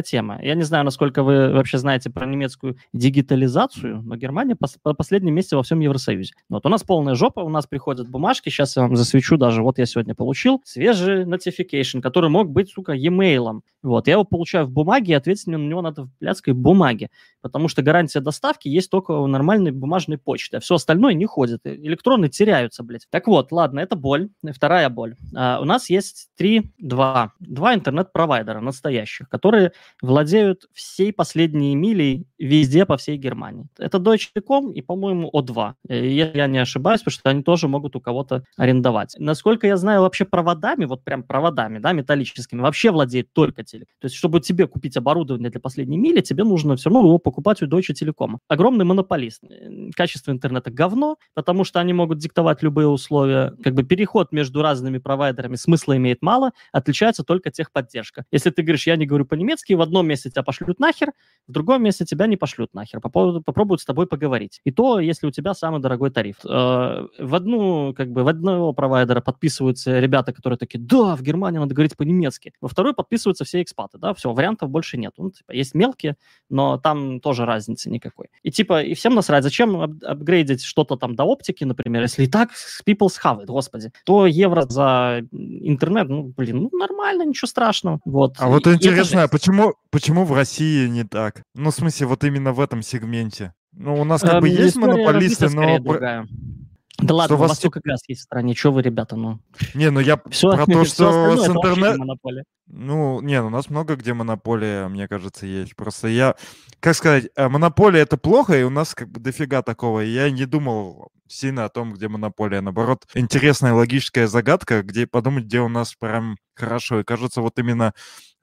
тема. Я не знаю, насколько вы вообще знаете про немецкую дигитализацию, но Германия пос- по последнем месте во всем Евросоюзе. Вот у нас полная жопа, у нас приходят бумажки, сейчас я вам засвечу даже, вот я сегодня получил свежий notification, который мог быть, сука, e-mail. Вот, я его получаю в бумаге, и ответить на него надо в блядской бумаге, потому что гарантия доставки есть только у нормальной бумажной почты, а все остальное не ходит, электроны теряются, блядь. Так вот, ладно, это боль, вторая боль. А, у нас есть три, два, два интернет-провайдера настоящих, которые владеют всей последней милей везде по всей Германии. Это Deutsche Telekom и, по-моему, O2. Э, Если я не ошибаюсь, потому что они тоже могут у кого-то арендовать. Насколько я знаю, вообще проводами, вот прям проводами, да, металлическими, вообще владеет только Телек. То есть, чтобы тебе купить оборудование для последней мили, тебе нужно все равно его покупать у Deutsche Telekom. Огромный монополист. Э, Качество интернета говно, потому что они могут диктовать любые условия. Как бы переход между разными провайдерами смысла имеет мало, отличается только техподдержка. Если ты говоришь, я не говорю по-немецки, в одном месте тебя пошлют нахер, в другом месте тебя не пошлют нахер. По поводу- попробуют с тобой поговорить. И то, если у тебя самый дорогой тариф. Э, В одну, как бы, в одного провайдера подписываются ребята, которые такие, да, в Германии надо говорить по-немецки. Во второй подписываются все экспаты, да, все, вариантов больше нет. Ну, типа, есть мелкие, но там тоже разницы никакой. И типа, и всем насрать, зачем ап- апгрейдить что-то там до оптики, например, если и так people схавает, господи, то евро за интернет, ну, блин, ну, нормально, ничего страшного. Вот. А вот И- это интересно, а жесть. почему, почему в России не так? Ну, в смысле, вот именно в этом сегменте. Ну, у нас как Эм, бы есть монополисты, но... другая. Да ладно, у вас вас только газ есть в стране, что вы, ребята, ну. Не, ну я Все, про <laughs> то, что с вообще интернет... Ну, не, ну, у нас много где монополия, мне кажется, есть. Просто я, как сказать, э, монополия это плохо, и у нас как бы дофига такого. И я не думал сильно о том, где монополия. Наоборот, интересная логическая загадка, где подумать, где у нас прям хорошо. И кажется, вот именно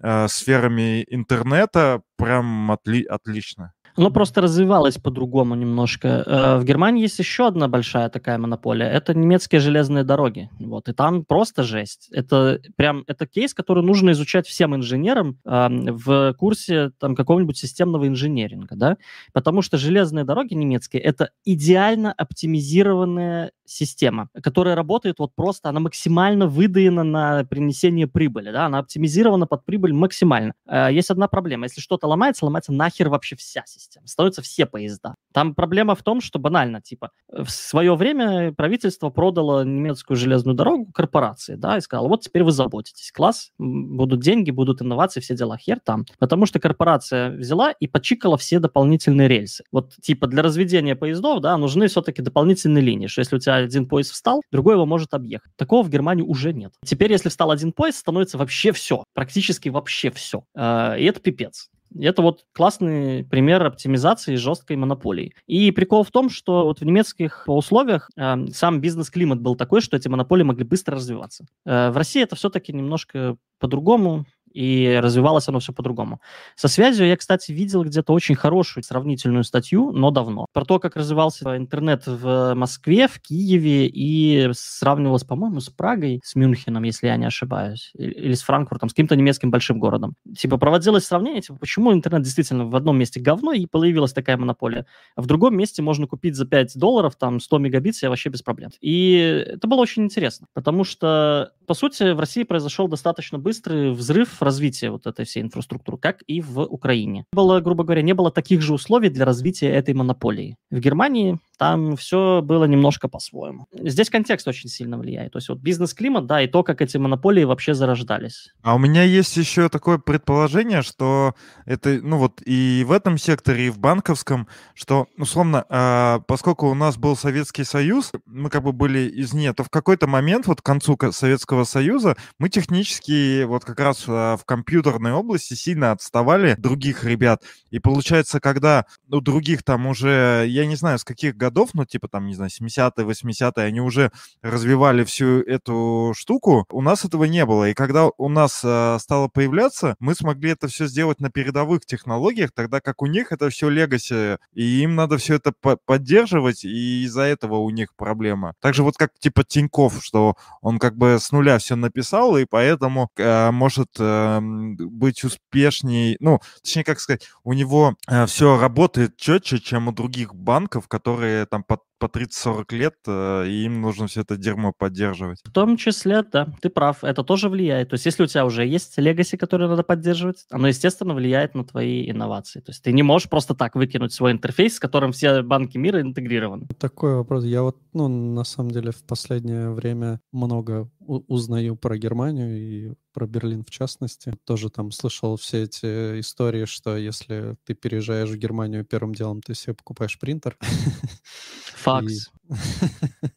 э, сферами интернета прям отли- отлично. Оно просто развивалось по-другому немножко. Э, в Германии есть еще одна большая такая монополия. Это немецкие железные дороги. Вот, и там просто жесть. Это прям, это кейс, который нужно изучать всем инженерам в курсе там какого-нибудь системного инженеринга, да, потому что железные дороги немецкие — это идеально оптимизированная система, которая работает вот просто, она максимально выдаена на принесение прибыли, да, она оптимизирована под прибыль максимально. Э, есть одна проблема. Если что-то ломается, ломается нахер вообще вся система. Становятся все поезда. Там проблема в том, что банально, типа, в свое время правительство продало немецкую железную дорогу корпорации, да, и сказало, вот теперь вы заботитесь, класс, будут деньги, будут инновации, все дела, хер там. Потому что корпорация взяла и почикала все дополнительные рельсы. Вот, типа, для разведения поездов, да, нужны все-таки дополнительные линии, что если у тебя один поезд встал, другой его может объехать. Такого в Германии уже нет. Теперь, если встал один поезд, становится вообще все, практически вообще все. Э, и это пипец. Это вот классный пример оптимизации жесткой монополии. И прикол в том, что вот в немецких условиях э, сам бизнес-климат был такой, что эти монополии могли быстро развиваться. Э, в России это все-таки немножко по-другому и развивалось оно все по-другому. Со связью я, кстати, видел где-то очень хорошую сравнительную статью, но давно, про то, как развивался интернет в Москве, в Киеве, и сравнивалось, по-моему, с Прагой, с Мюнхеном, если я не ошибаюсь, или с Франкфуртом, с каким-то немецким большим городом. Типа проводилось сравнение, типа, почему интернет действительно в одном месте говно, и появилась такая монополия, а в другом месте можно купить за 5 долларов, там, 100 мегабит, себе вообще без проблем. И это было очень интересно, потому что, по сути, в России произошел достаточно быстрый взрыв развития вот этой всей инфраструктуры, как и в Украине. Было, грубо говоря, не было таких же условий для развития этой монополии. В Германии там все было немножко по-своему. Здесь контекст очень сильно влияет. То есть вот бизнес-климат, да, и то, как эти монополии вообще зарождались. А у меня есть еще такое предположение, что это, ну вот и в этом секторе, и в банковском, что, условно, э, поскольку у нас был Советский Союз, мы как бы были из нее, то в какой-то момент, вот к концу Советского Союза, мы технически вот как раз э, в компьютерной области сильно отставали других ребят. И получается, когда у других там уже, я не знаю, с каких годов годов, ну, типа там, не знаю, 70-е, 80-е, они уже развивали всю эту штуку, у нас этого не было. И когда у нас э, стало появляться, мы смогли это все сделать на передовых технологиях, тогда как у них это все легаси, и им надо все это по поддерживать, и из-за этого у них проблема. Также вот как типа Тиньков, что он как бы с нуля все написал, и поэтому э, может э, быть успешней, ну, точнее, как сказать, у него э, все работает четче, чем у других банков, которые там по, по 30-40 лет, э, и им нужно все это дерьмо поддерживать. В том числе, да, ты прав, это тоже влияет. То есть если у тебя уже есть легаси, которые надо поддерживать, оно, естественно, влияет на твои инновации. То есть ты не можешь просто так выкинуть свой интерфейс, с которым все банки мира интегрированы. Такой вопрос. Я вот, ну, на самом деле, в последнее время много узнаю про Германию и про Берлин в частности. Тоже там слышал все эти истории, что если ты переезжаешь в Германию, первым делом ты себе покупаешь принтер. <laughs> Факс. <laughs>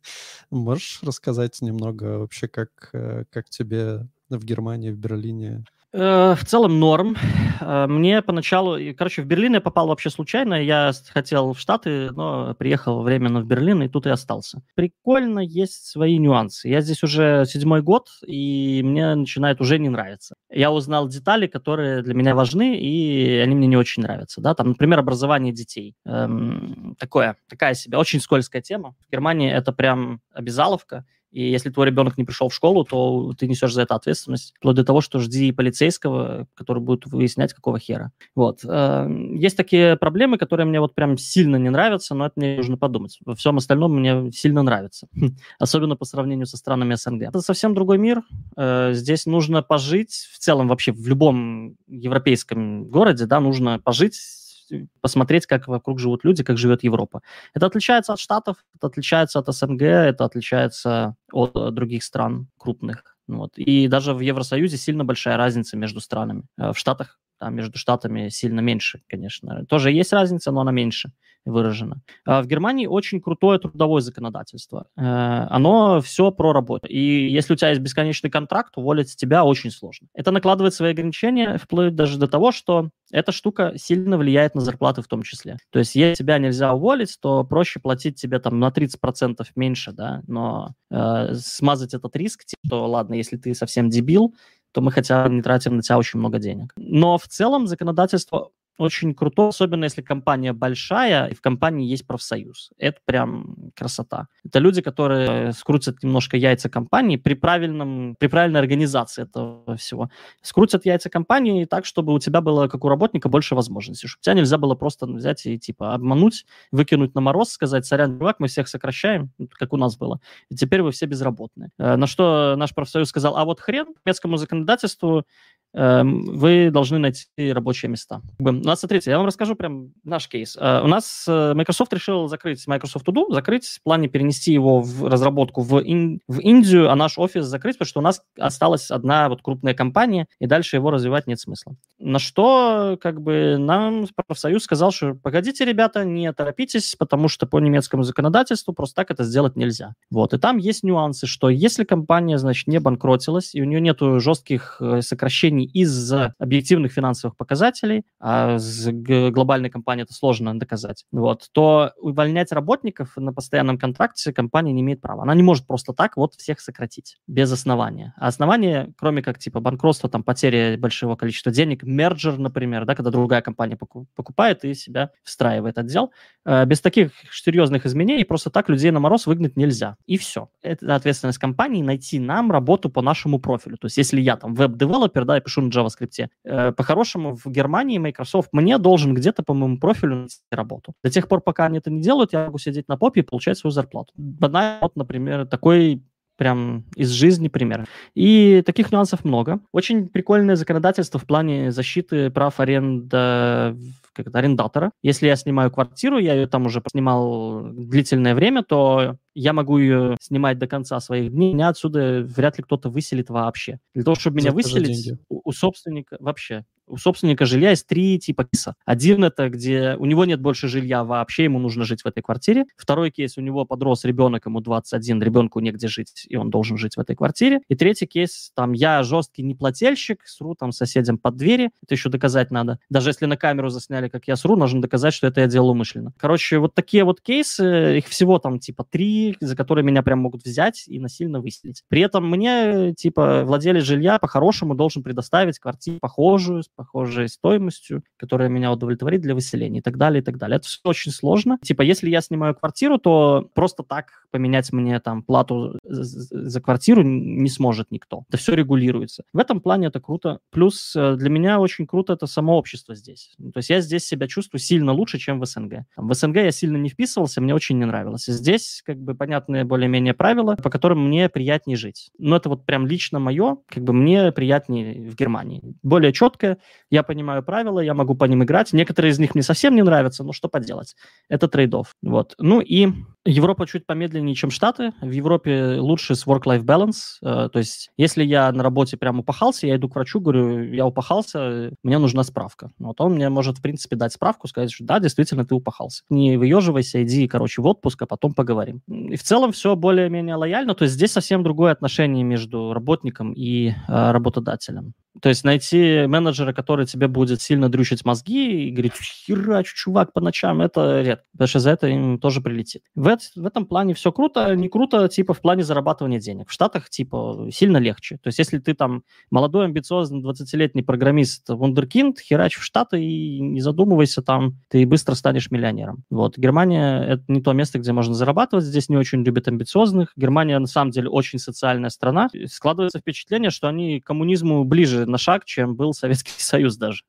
Можешь рассказать немного вообще, как, э, как тебе в Германии, в Берлине Э, в целом норм. Э, мне поначалу, короче, в Берлин я попал вообще случайно. Я хотел в Штаты, но приехал временно в Берлин и тут и остался. Прикольно, есть свои нюансы. Я здесь уже седьмой год, и мне начинает уже не нравиться. Я узнал детали, которые для меня важны, и они мне не очень нравятся. Да? Там, например, образование детей. Эм, такое, такая себе, очень скользкая тема. В Германии это прям обязаловка. И если твой ребенок не пришел в школу, то ты несешь за это ответственность. Вплоть до того, что жди полицейского, который будет выяснять, какого хера. Вот. Э, есть такие проблемы, которые мне вот прям сильно не нравятся, но это мне нужно подумать. Во всем остальном мне сильно нравится. <laughs> Особенно по сравнению со странами СНГ. Это совсем другой мир. Э, здесь нужно пожить, в целом вообще в любом европейском городе, да, нужно пожить посмотреть, как вокруг живут люди, как живет Европа. Это отличается от Штатов, это отличается от СНГ, это отличается от э, других стран крупных. Вот. И даже в Евросоюзе сильно большая разница между странами. Э, в Штатах там между штатами сильно меньше, конечно. Тоже есть разница, но она меньше выражена. А в Германии очень крутое трудовое законодательство. Э, оно все про работу. И если у тебя есть бесконечный контракт, уволить тебя очень сложно. Это накладывает свои ограничения, вплоть даже до того, что эта штука сильно влияет на зарплаты в том числе. То есть если тебя нельзя уволить, то проще платить тебе там на 30% меньше, да, но э, смазать этот риск, то ладно, если ты совсем дебил, то мы хотя бы не тратим на тебя очень много денег. Но в целом законодательство очень круто, особенно если компания большая, и в компании есть профсоюз. Это прям красота. Это люди, которые скрутят немножко яйца компании при, правильном, при правильной организации этого всего. Скрутят яйца компании так, чтобы у тебя было, как у работника, больше возможностей. Чтобы тебя нельзя было просто взять и типа обмануть, выкинуть на мороз, сказать, сорян, чувак, мы всех сокращаем, как у нас было. И теперь вы все безработные. Э, на что наш профсоюз сказал, а вот хрен немецкому законодательству вы должны найти рабочие места. У нас, смотрите, я вам расскажу прям наш кейс. Э, у нас э, Microsoft решил закрыть Microsoft To закрыть, в плане перенести его в разработку в, Ин, в Индию, а наш офис закрыть, потому что у нас осталась одна вот крупная компания, и дальше его развивать нет смысла. На что как бы нам профсоюз сказал, что погодите, ребята, не торопитесь, потому что по немецкому законодательству просто так это сделать нельзя. Вот, и там есть нюансы, что если компания, значит, не банкротилась, и у нее нету жестких э, сокращений компаний из-за объективных финансовых показателей, а с глобальной компанией это сложно доказать, вот, то увольнять работников на постоянном контракте компания не имеет права. Она не может просто так вот всех сократить без основания. А основание, кроме как типа банкротства, там потери большого количества денег, merger, например, да, когда другая компания покупает и себя встраивает отдел, э, без таких серьезных изменений просто так людей на мороз выгнать нельзя. И все. Это ответственность компании найти нам работу по нашему профилю. То есть если я там web developer, да, я пишу на JavaScript. Э, по-хорошему, в Германии Microsoft мне должен где-то по моему профилю найти работу. До тех пор, пока они это не делают, я могу сидеть на попе и получать свою зарплату. Банально, вот, например, такой прям из жизни пример. И таких нюансов много. Очень прикольное законодательство в плане защиты прав аренда как это, арендатора. Если я снимаю квартиру, я ее там уже снимал длительное время, то я могу ее снимать до конца своих дней, меня отсюда вряд ли кто-то выселит вообще. Для того, чтобы меня выселить, у, у собственника вообще у собственника жилья есть три типа кейса. Один это, где у него нет больше жилья вообще, ему нужно жить в этой квартире. Второй кейс, у него подрос ребенок, ему 21, ребенку негде жить, и он должен жить в этой квартире. И третий кейс, там, я жесткий неплательщик, сру там соседям под двери, это еще доказать надо. Даже если на камеру засняли, как я сру, нужно доказать, что это я делал умышленно. Короче, вот такие вот кейсы, их всего там типа три, за которые меня прям могут взять и насильно выселить. При этом мне, типа, владелец жилья по-хорошему должен предоставить квартиру похожую, похожей стоимостью, которая меня удовлетворит для выселения и так далее, и так далее. Это все очень сложно. Типа, если я снимаю квартиру, то просто так поменять мне там плату за квартиру не сможет никто. Это все регулируется. В этом плане это круто. Плюс э, для меня очень круто это само общество здесь. То есть я здесь себя чувствую сильно лучше, чем в СНГ. В СНГ я сильно не вписывался, мне очень не нравилось. Здесь как бы понятные более-менее правила, по которым мне приятнее жить. Но это вот прям лично мое, как бы мне приятнее в Германии. Более четкое, я понимаю правила, я могу по ним играть. Некоторые из них мне совсем не нравятся, но что поделать. Это трейдов. Вот. Ну и Европа чуть помедленнее, чем Штаты. В Европе лучше с work-life balance. Э, то есть, если я на работе прям упахался, я иду к врачу, говорю, я упахался, мне нужна справка. Вот он мне может, в принципе, дать справку, сказать, что да, действительно, ты упахался. Не выеживайся, иди, короче, в отпуск, а потом поговорим. И в целом все более-менее лояльно. То есть, здесь совсем другое отношение между работником и э, работодателем. То есть найти менеджера, который тебе будет сильно дрючить мозги и говорить, херачу, чувак, по ночам, это редко, потому что за это им тоже прилетит. В, в этом плане все круто, не круто, типа, в плане зарабатывания денег. В Штатах, типа, сильно легче. То есть если ты там молодой, амбициозный, 20-летний программист, вундеркинд, херач в Штаты и не задумывайся там, ты быстро станешь миллионером. Вот. Германия — это не то место, где можно зарабатывать, здесь не очень любят амбициозных. Германия, на самом деле, очень социальная страна. Складывается впечатление, что они к коммунизму ближе на шаг, чем был Советский <laughs> Союз даже.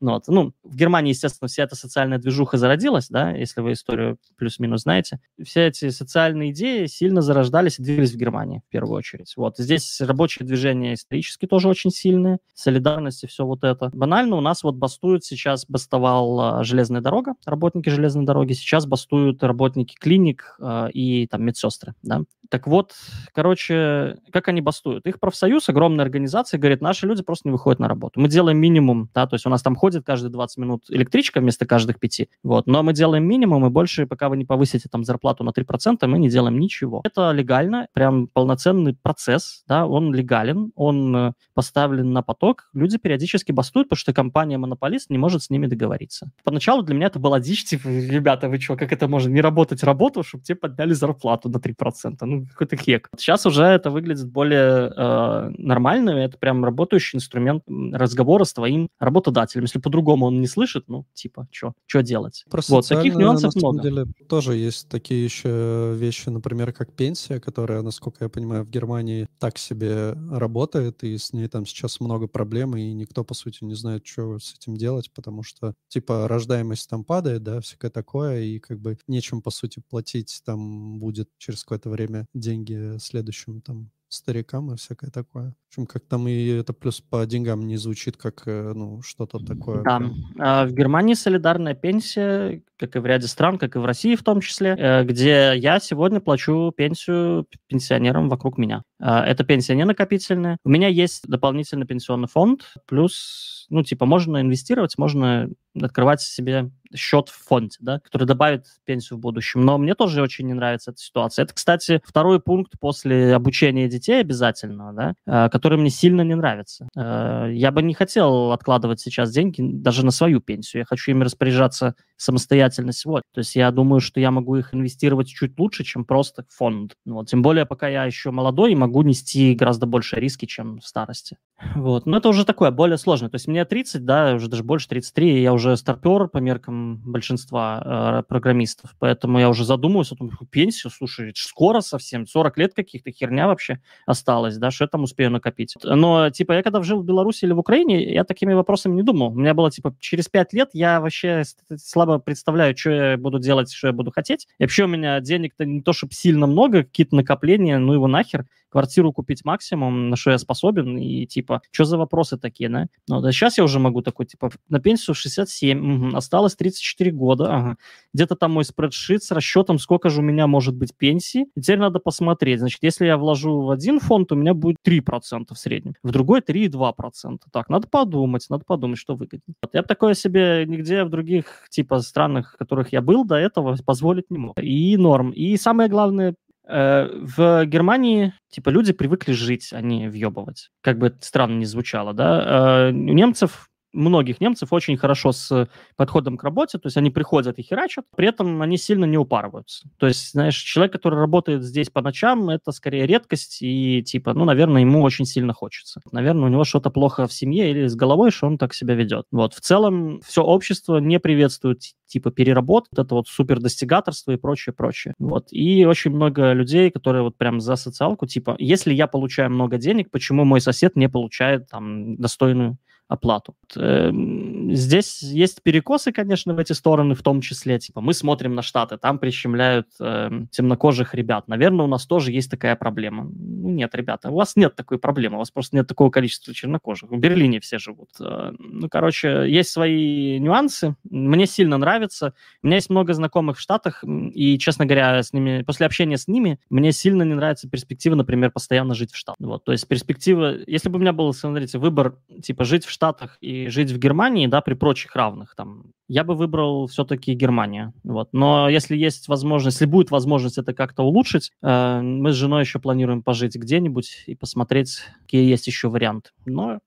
ну, вот. ну, в Германии, естественно, вся эта социальная движуха зародилась, да, если вы историю плюс-минус знаете. Все эти социальные идеи сильно зарождались и двигались в Германии в первую очередь. Вот. Здесь рабочие движения исторически тоже очень сильные, солидарность и все вот это. Банально у нас вот бастуют сейчас, бастовал а, железная дорога, работники железной дороги, сейчас бастуют работники клиник а, и там медсестры, да. Так вот, короче, как они бастуют? Их профсоюз, огромная организация, говорит, наши люди просто не выходят на работу. Мы делаем минимум, да, то есть у нас там ходит каждые 20 минут электричка вместо каждых пяти, вот, но мы делаем минимум, и больше, пока вы не повысите там зарплату на 3%, мы не делаем ничего. Это легально, прям полноценный процесс, да, он легален, он э, поставлен на поток, люди периодически бастуют, потому что компания-монополист не может с ними договориться. Поначалу для меня это была дичь, типа, ребята, вы что, как это можно не работать работу, чтобы тебе подняли зарплату на 3%? Ну, какой-то хек. Сейчас уже это выглядит более э, нормально, это прям работающий инструмент разговора с твоим работодателем. Если по-другому он не слышит, ну, типа, что делать? Про вот, таких нюансов на много. самом деле тоже есть такие еще вещи, например, как пенсия, которая, насколько я понимаю, в Германии так себе работает, и с ней там сейчас много проблем, и никто, по сути, не знает, что с этим делать, потому что, типа, рождаемость там падает, да, всякое такое, и как бы нечем, по сути, платить там будет через какое-то время деньги следующим там старикам и всякое такое. В общем, как там и это плюс по деньгам не звучит как, э, ну, что-то такое. Да. прям. А в Германии солидарная пенсия, как и в ряде стран, как и в России в том числе, э, где я сегодня плачу пенсию пенсионерам вокруг меня. А, Эта пенсия не накопительная. У меня есть дополнительный пенсионный фонд, плюс, ну, типа, можно инвестировать, можно открывать себе счет в фонде, да, который добавит пенсию в будущем. Но мне тоже очень не нравится эта ситуация. Это, кстати, второй пункт после обучения детей обязательного, да, э, который мне сильно не нравится. Э, Я бы не хотел откладывать сейчас деньги даже на свою пенсию. Я хочу ими распоряжаться самостоятельно сегодня. То есть я думаю, что я могу их инвестировать чуть лучше, чем просто в фонд. Вот. Тем более, пока я еще молодой и могу нести гораздо больше риски, чем в старости. Вот. Но это уже такое, более сложное. То есть мне 30, да, уже даже больше 33, и я уже старпер по меркам большинства э, программистов. Поэтому я уже задумываюсь о том, пенсию, слушай, скоро совсем, 40 лет каких-то, херня вообще осталась, да, что я там успею накопить. Но, типа, я когда жил в Беларуси или в Украине, я такими вопросами не думал. У меня было, типа, через 5 лет я вообще слабо представляю, что я буду делать, что я буду хотеть. И вообще у меня денег-то не то, чтобы сильно много, какие-то накопления, ну его нахер квартиру купить максимум, на что я способен, и типа, что за вопросы такие, да? Ну, да сейчас я уже могу такой, типа, на пенсию 67, мгм, осталось 34 года, ага. Где-то там мой спредшит с расчетом, сколько же у меня может быть пенсии. И теперь надо посмотреть. Значит, если я вложу в один фонд, у меня будет 3% в среднем, в другой 3,2%. Так, надо подумать, надо подумать, что выгоднее. Вот я бы такое себе нигде в других, типа, странах, в которых я был до этого, позволить не мог. И норм. И самое главное, В Германии, типа, люди привыкли жить, а не въебывать. Как бы это странно не звучало, да. Э, У немцев, многих немцев очень хорошо с подходом к работе, то есть они приходят и херачат, при этом они сильно не упарываются. То есть, знаешь, человек, который работает здесь по ночам, это скорее редкость, и, типа, ну, наверное, ему очень сильно хочется. Наверное, у него что-то плохо в семье или с головой, что он так себя ведет. Вот, в целом, все общество не приветствует типа переработки, вот это вот супер достигаторство и прочее, прочее. Вот. И очень много людей, которые вот прям за социалку, типа, если я получаю много денег, почему мой сосед не получает там достойную оплату. Эм, Здесь есть перекосы, конечно, в эти стороны, в том числе, типа, мы смотрим на Штаты, там прищемляют эм, темнокожих ребят. Наверное, у нас тоже есть такая проблема. Ну, нет, ребята, у вас нет такой проблемы, у вас просто нет такого количества чернокожих. В Берлине все живут. Э, Ну, короче, есть свои нюансы. Мне сильно нравится. У меня есть много знакомых в Штатах, и, честно говоря, с ними, после общения с ними, мне сильно не нравится перспектива, например, постоянно жить в Штатах. Вот, то есть перспектива, если бы у меня был, смотрите, выбор, типа, жить в Штатах и жить в Германии, да, при прочих равных, там, я бы выбрал все-таки Германию. Вот. Но если есть возможность, если будет возможность это как-то улучшить, э, мы с женой еще планируем пожить где-нибудь и посмотреть, какие есть еще варианты. Но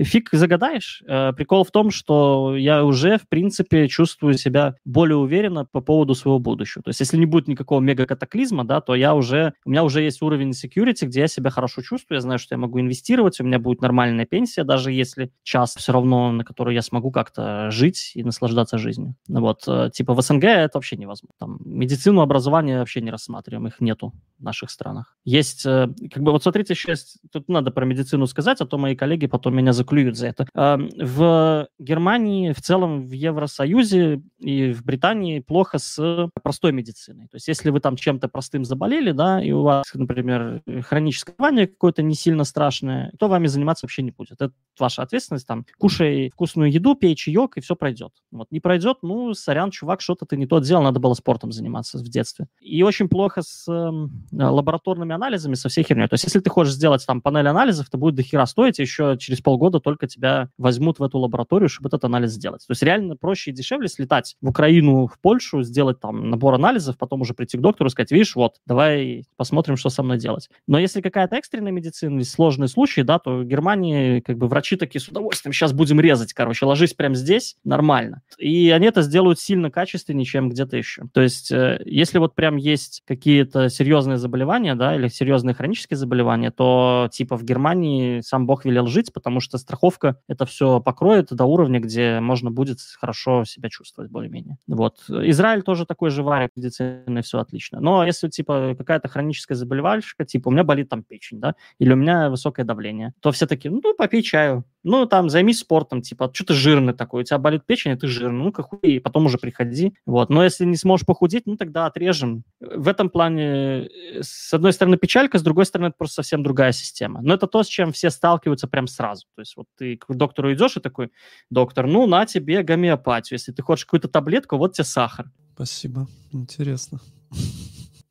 фиг загадаешь. Э, Прикол в том, что я уже, в принципе, чувствую себя более уверенно по поводу своего будущего. То есть, если не будет никакого мега-катаклизма, да, то я уже, у меня уже есть уровень security, где я себя хорошо чувствую, я знаю, что я могу инвестировать, у меня будет нормальная пенсия, даже если час все равно, на который я смогу как-то жить и наслаждаться жизнью. Ну Вот, э, типа в СНГ это вообще невозможно. Там медицину, образование вообще не рассматриваем, их нету в наших странах. Есть, э, как бы, вот смотрите, есть, тут надо про медицину сказать, а то мои коллеги потом меня заклюют за это. В Германии, в целом в Евросоюзе и в Британии плохо с простой медициной. То есть если вы там чем-то простым заболели, да, и у вас, например, хроническое заболевание какое-то не сильно страшное, то вами заниматься вообще не будет. Это ваша ответственность, там, кушай вкусную еду, пей чаек, и все пройдет. Вот не пройдет, ну, сорян, чувак, что-то ты не то делал, надо было спортом заниматься в детстве. И очень плохо с э, лабораторными анализами, со всей херней. То есть если ты хочешь сделать там панель анализов, это будет дохера стоить, и еще через полгода только тебя возьмут в эту лабораторию, чтобы этот анализ сделать. То есть реально проще и дешевле слетать в Украину, в Польшу, сделать там набор анализов, потом уже прийти к доктору и сказать, видишь, вот, давай посмотрим, что со мной делать. Но если какая-то экстренная медицина, есть сложные случаи, да, то в Германии как бы врачи такие с удовольствием, сейчас будем резать, короче, ложись прямо здесь, нормально. И они это сделают сильно качественнее, чем где-то еще. То есть, э, если вот прям есть какие-то серьезные заболевания, да, или серьезные хронические заболевания, то типа в Германии сам Бог велел жить, потому что страховка это все покроет до уровня, где можно будет хорошо себя чувствовать более-менее. Вот. Израиль тоже такой же варик медицины, все отлично. Но если типа какая-то хроническая заболевальщика, типа у меня болит там печень, да, или у меня высокое давление, то все таки ну, попей чаю, ну, там, займись спортом, типа, что ты жирный такой, у тебя болит печень, и ты жирный, ну-ка хуй, и потом уже приходи. Вот. Но если не сможешь похудеть, ну, тогда отрежем. В этом плане, э, с одной стороны, печалька, с другой стороны, это просто совсем другая система. Но это то, с чем все сталкиваются прям сразу. То есть вот ты к доктору идешь и такой, доктор, ну, на тебе гомеопатию. Если ты хочешь какую-то таблетку, вот тебе сахар. Спасибо. Интересно.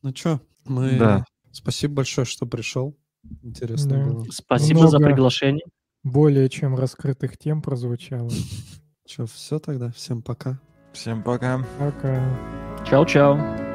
Ну что, мы... Да. Спасибо большое, что пришел. Интересно Да. было. Спасибо за Много. приглашение. Более чем раскрытых тем прозвучало. Что, все тогда? Всем пока. Всем пока. Пока. Чао-чао.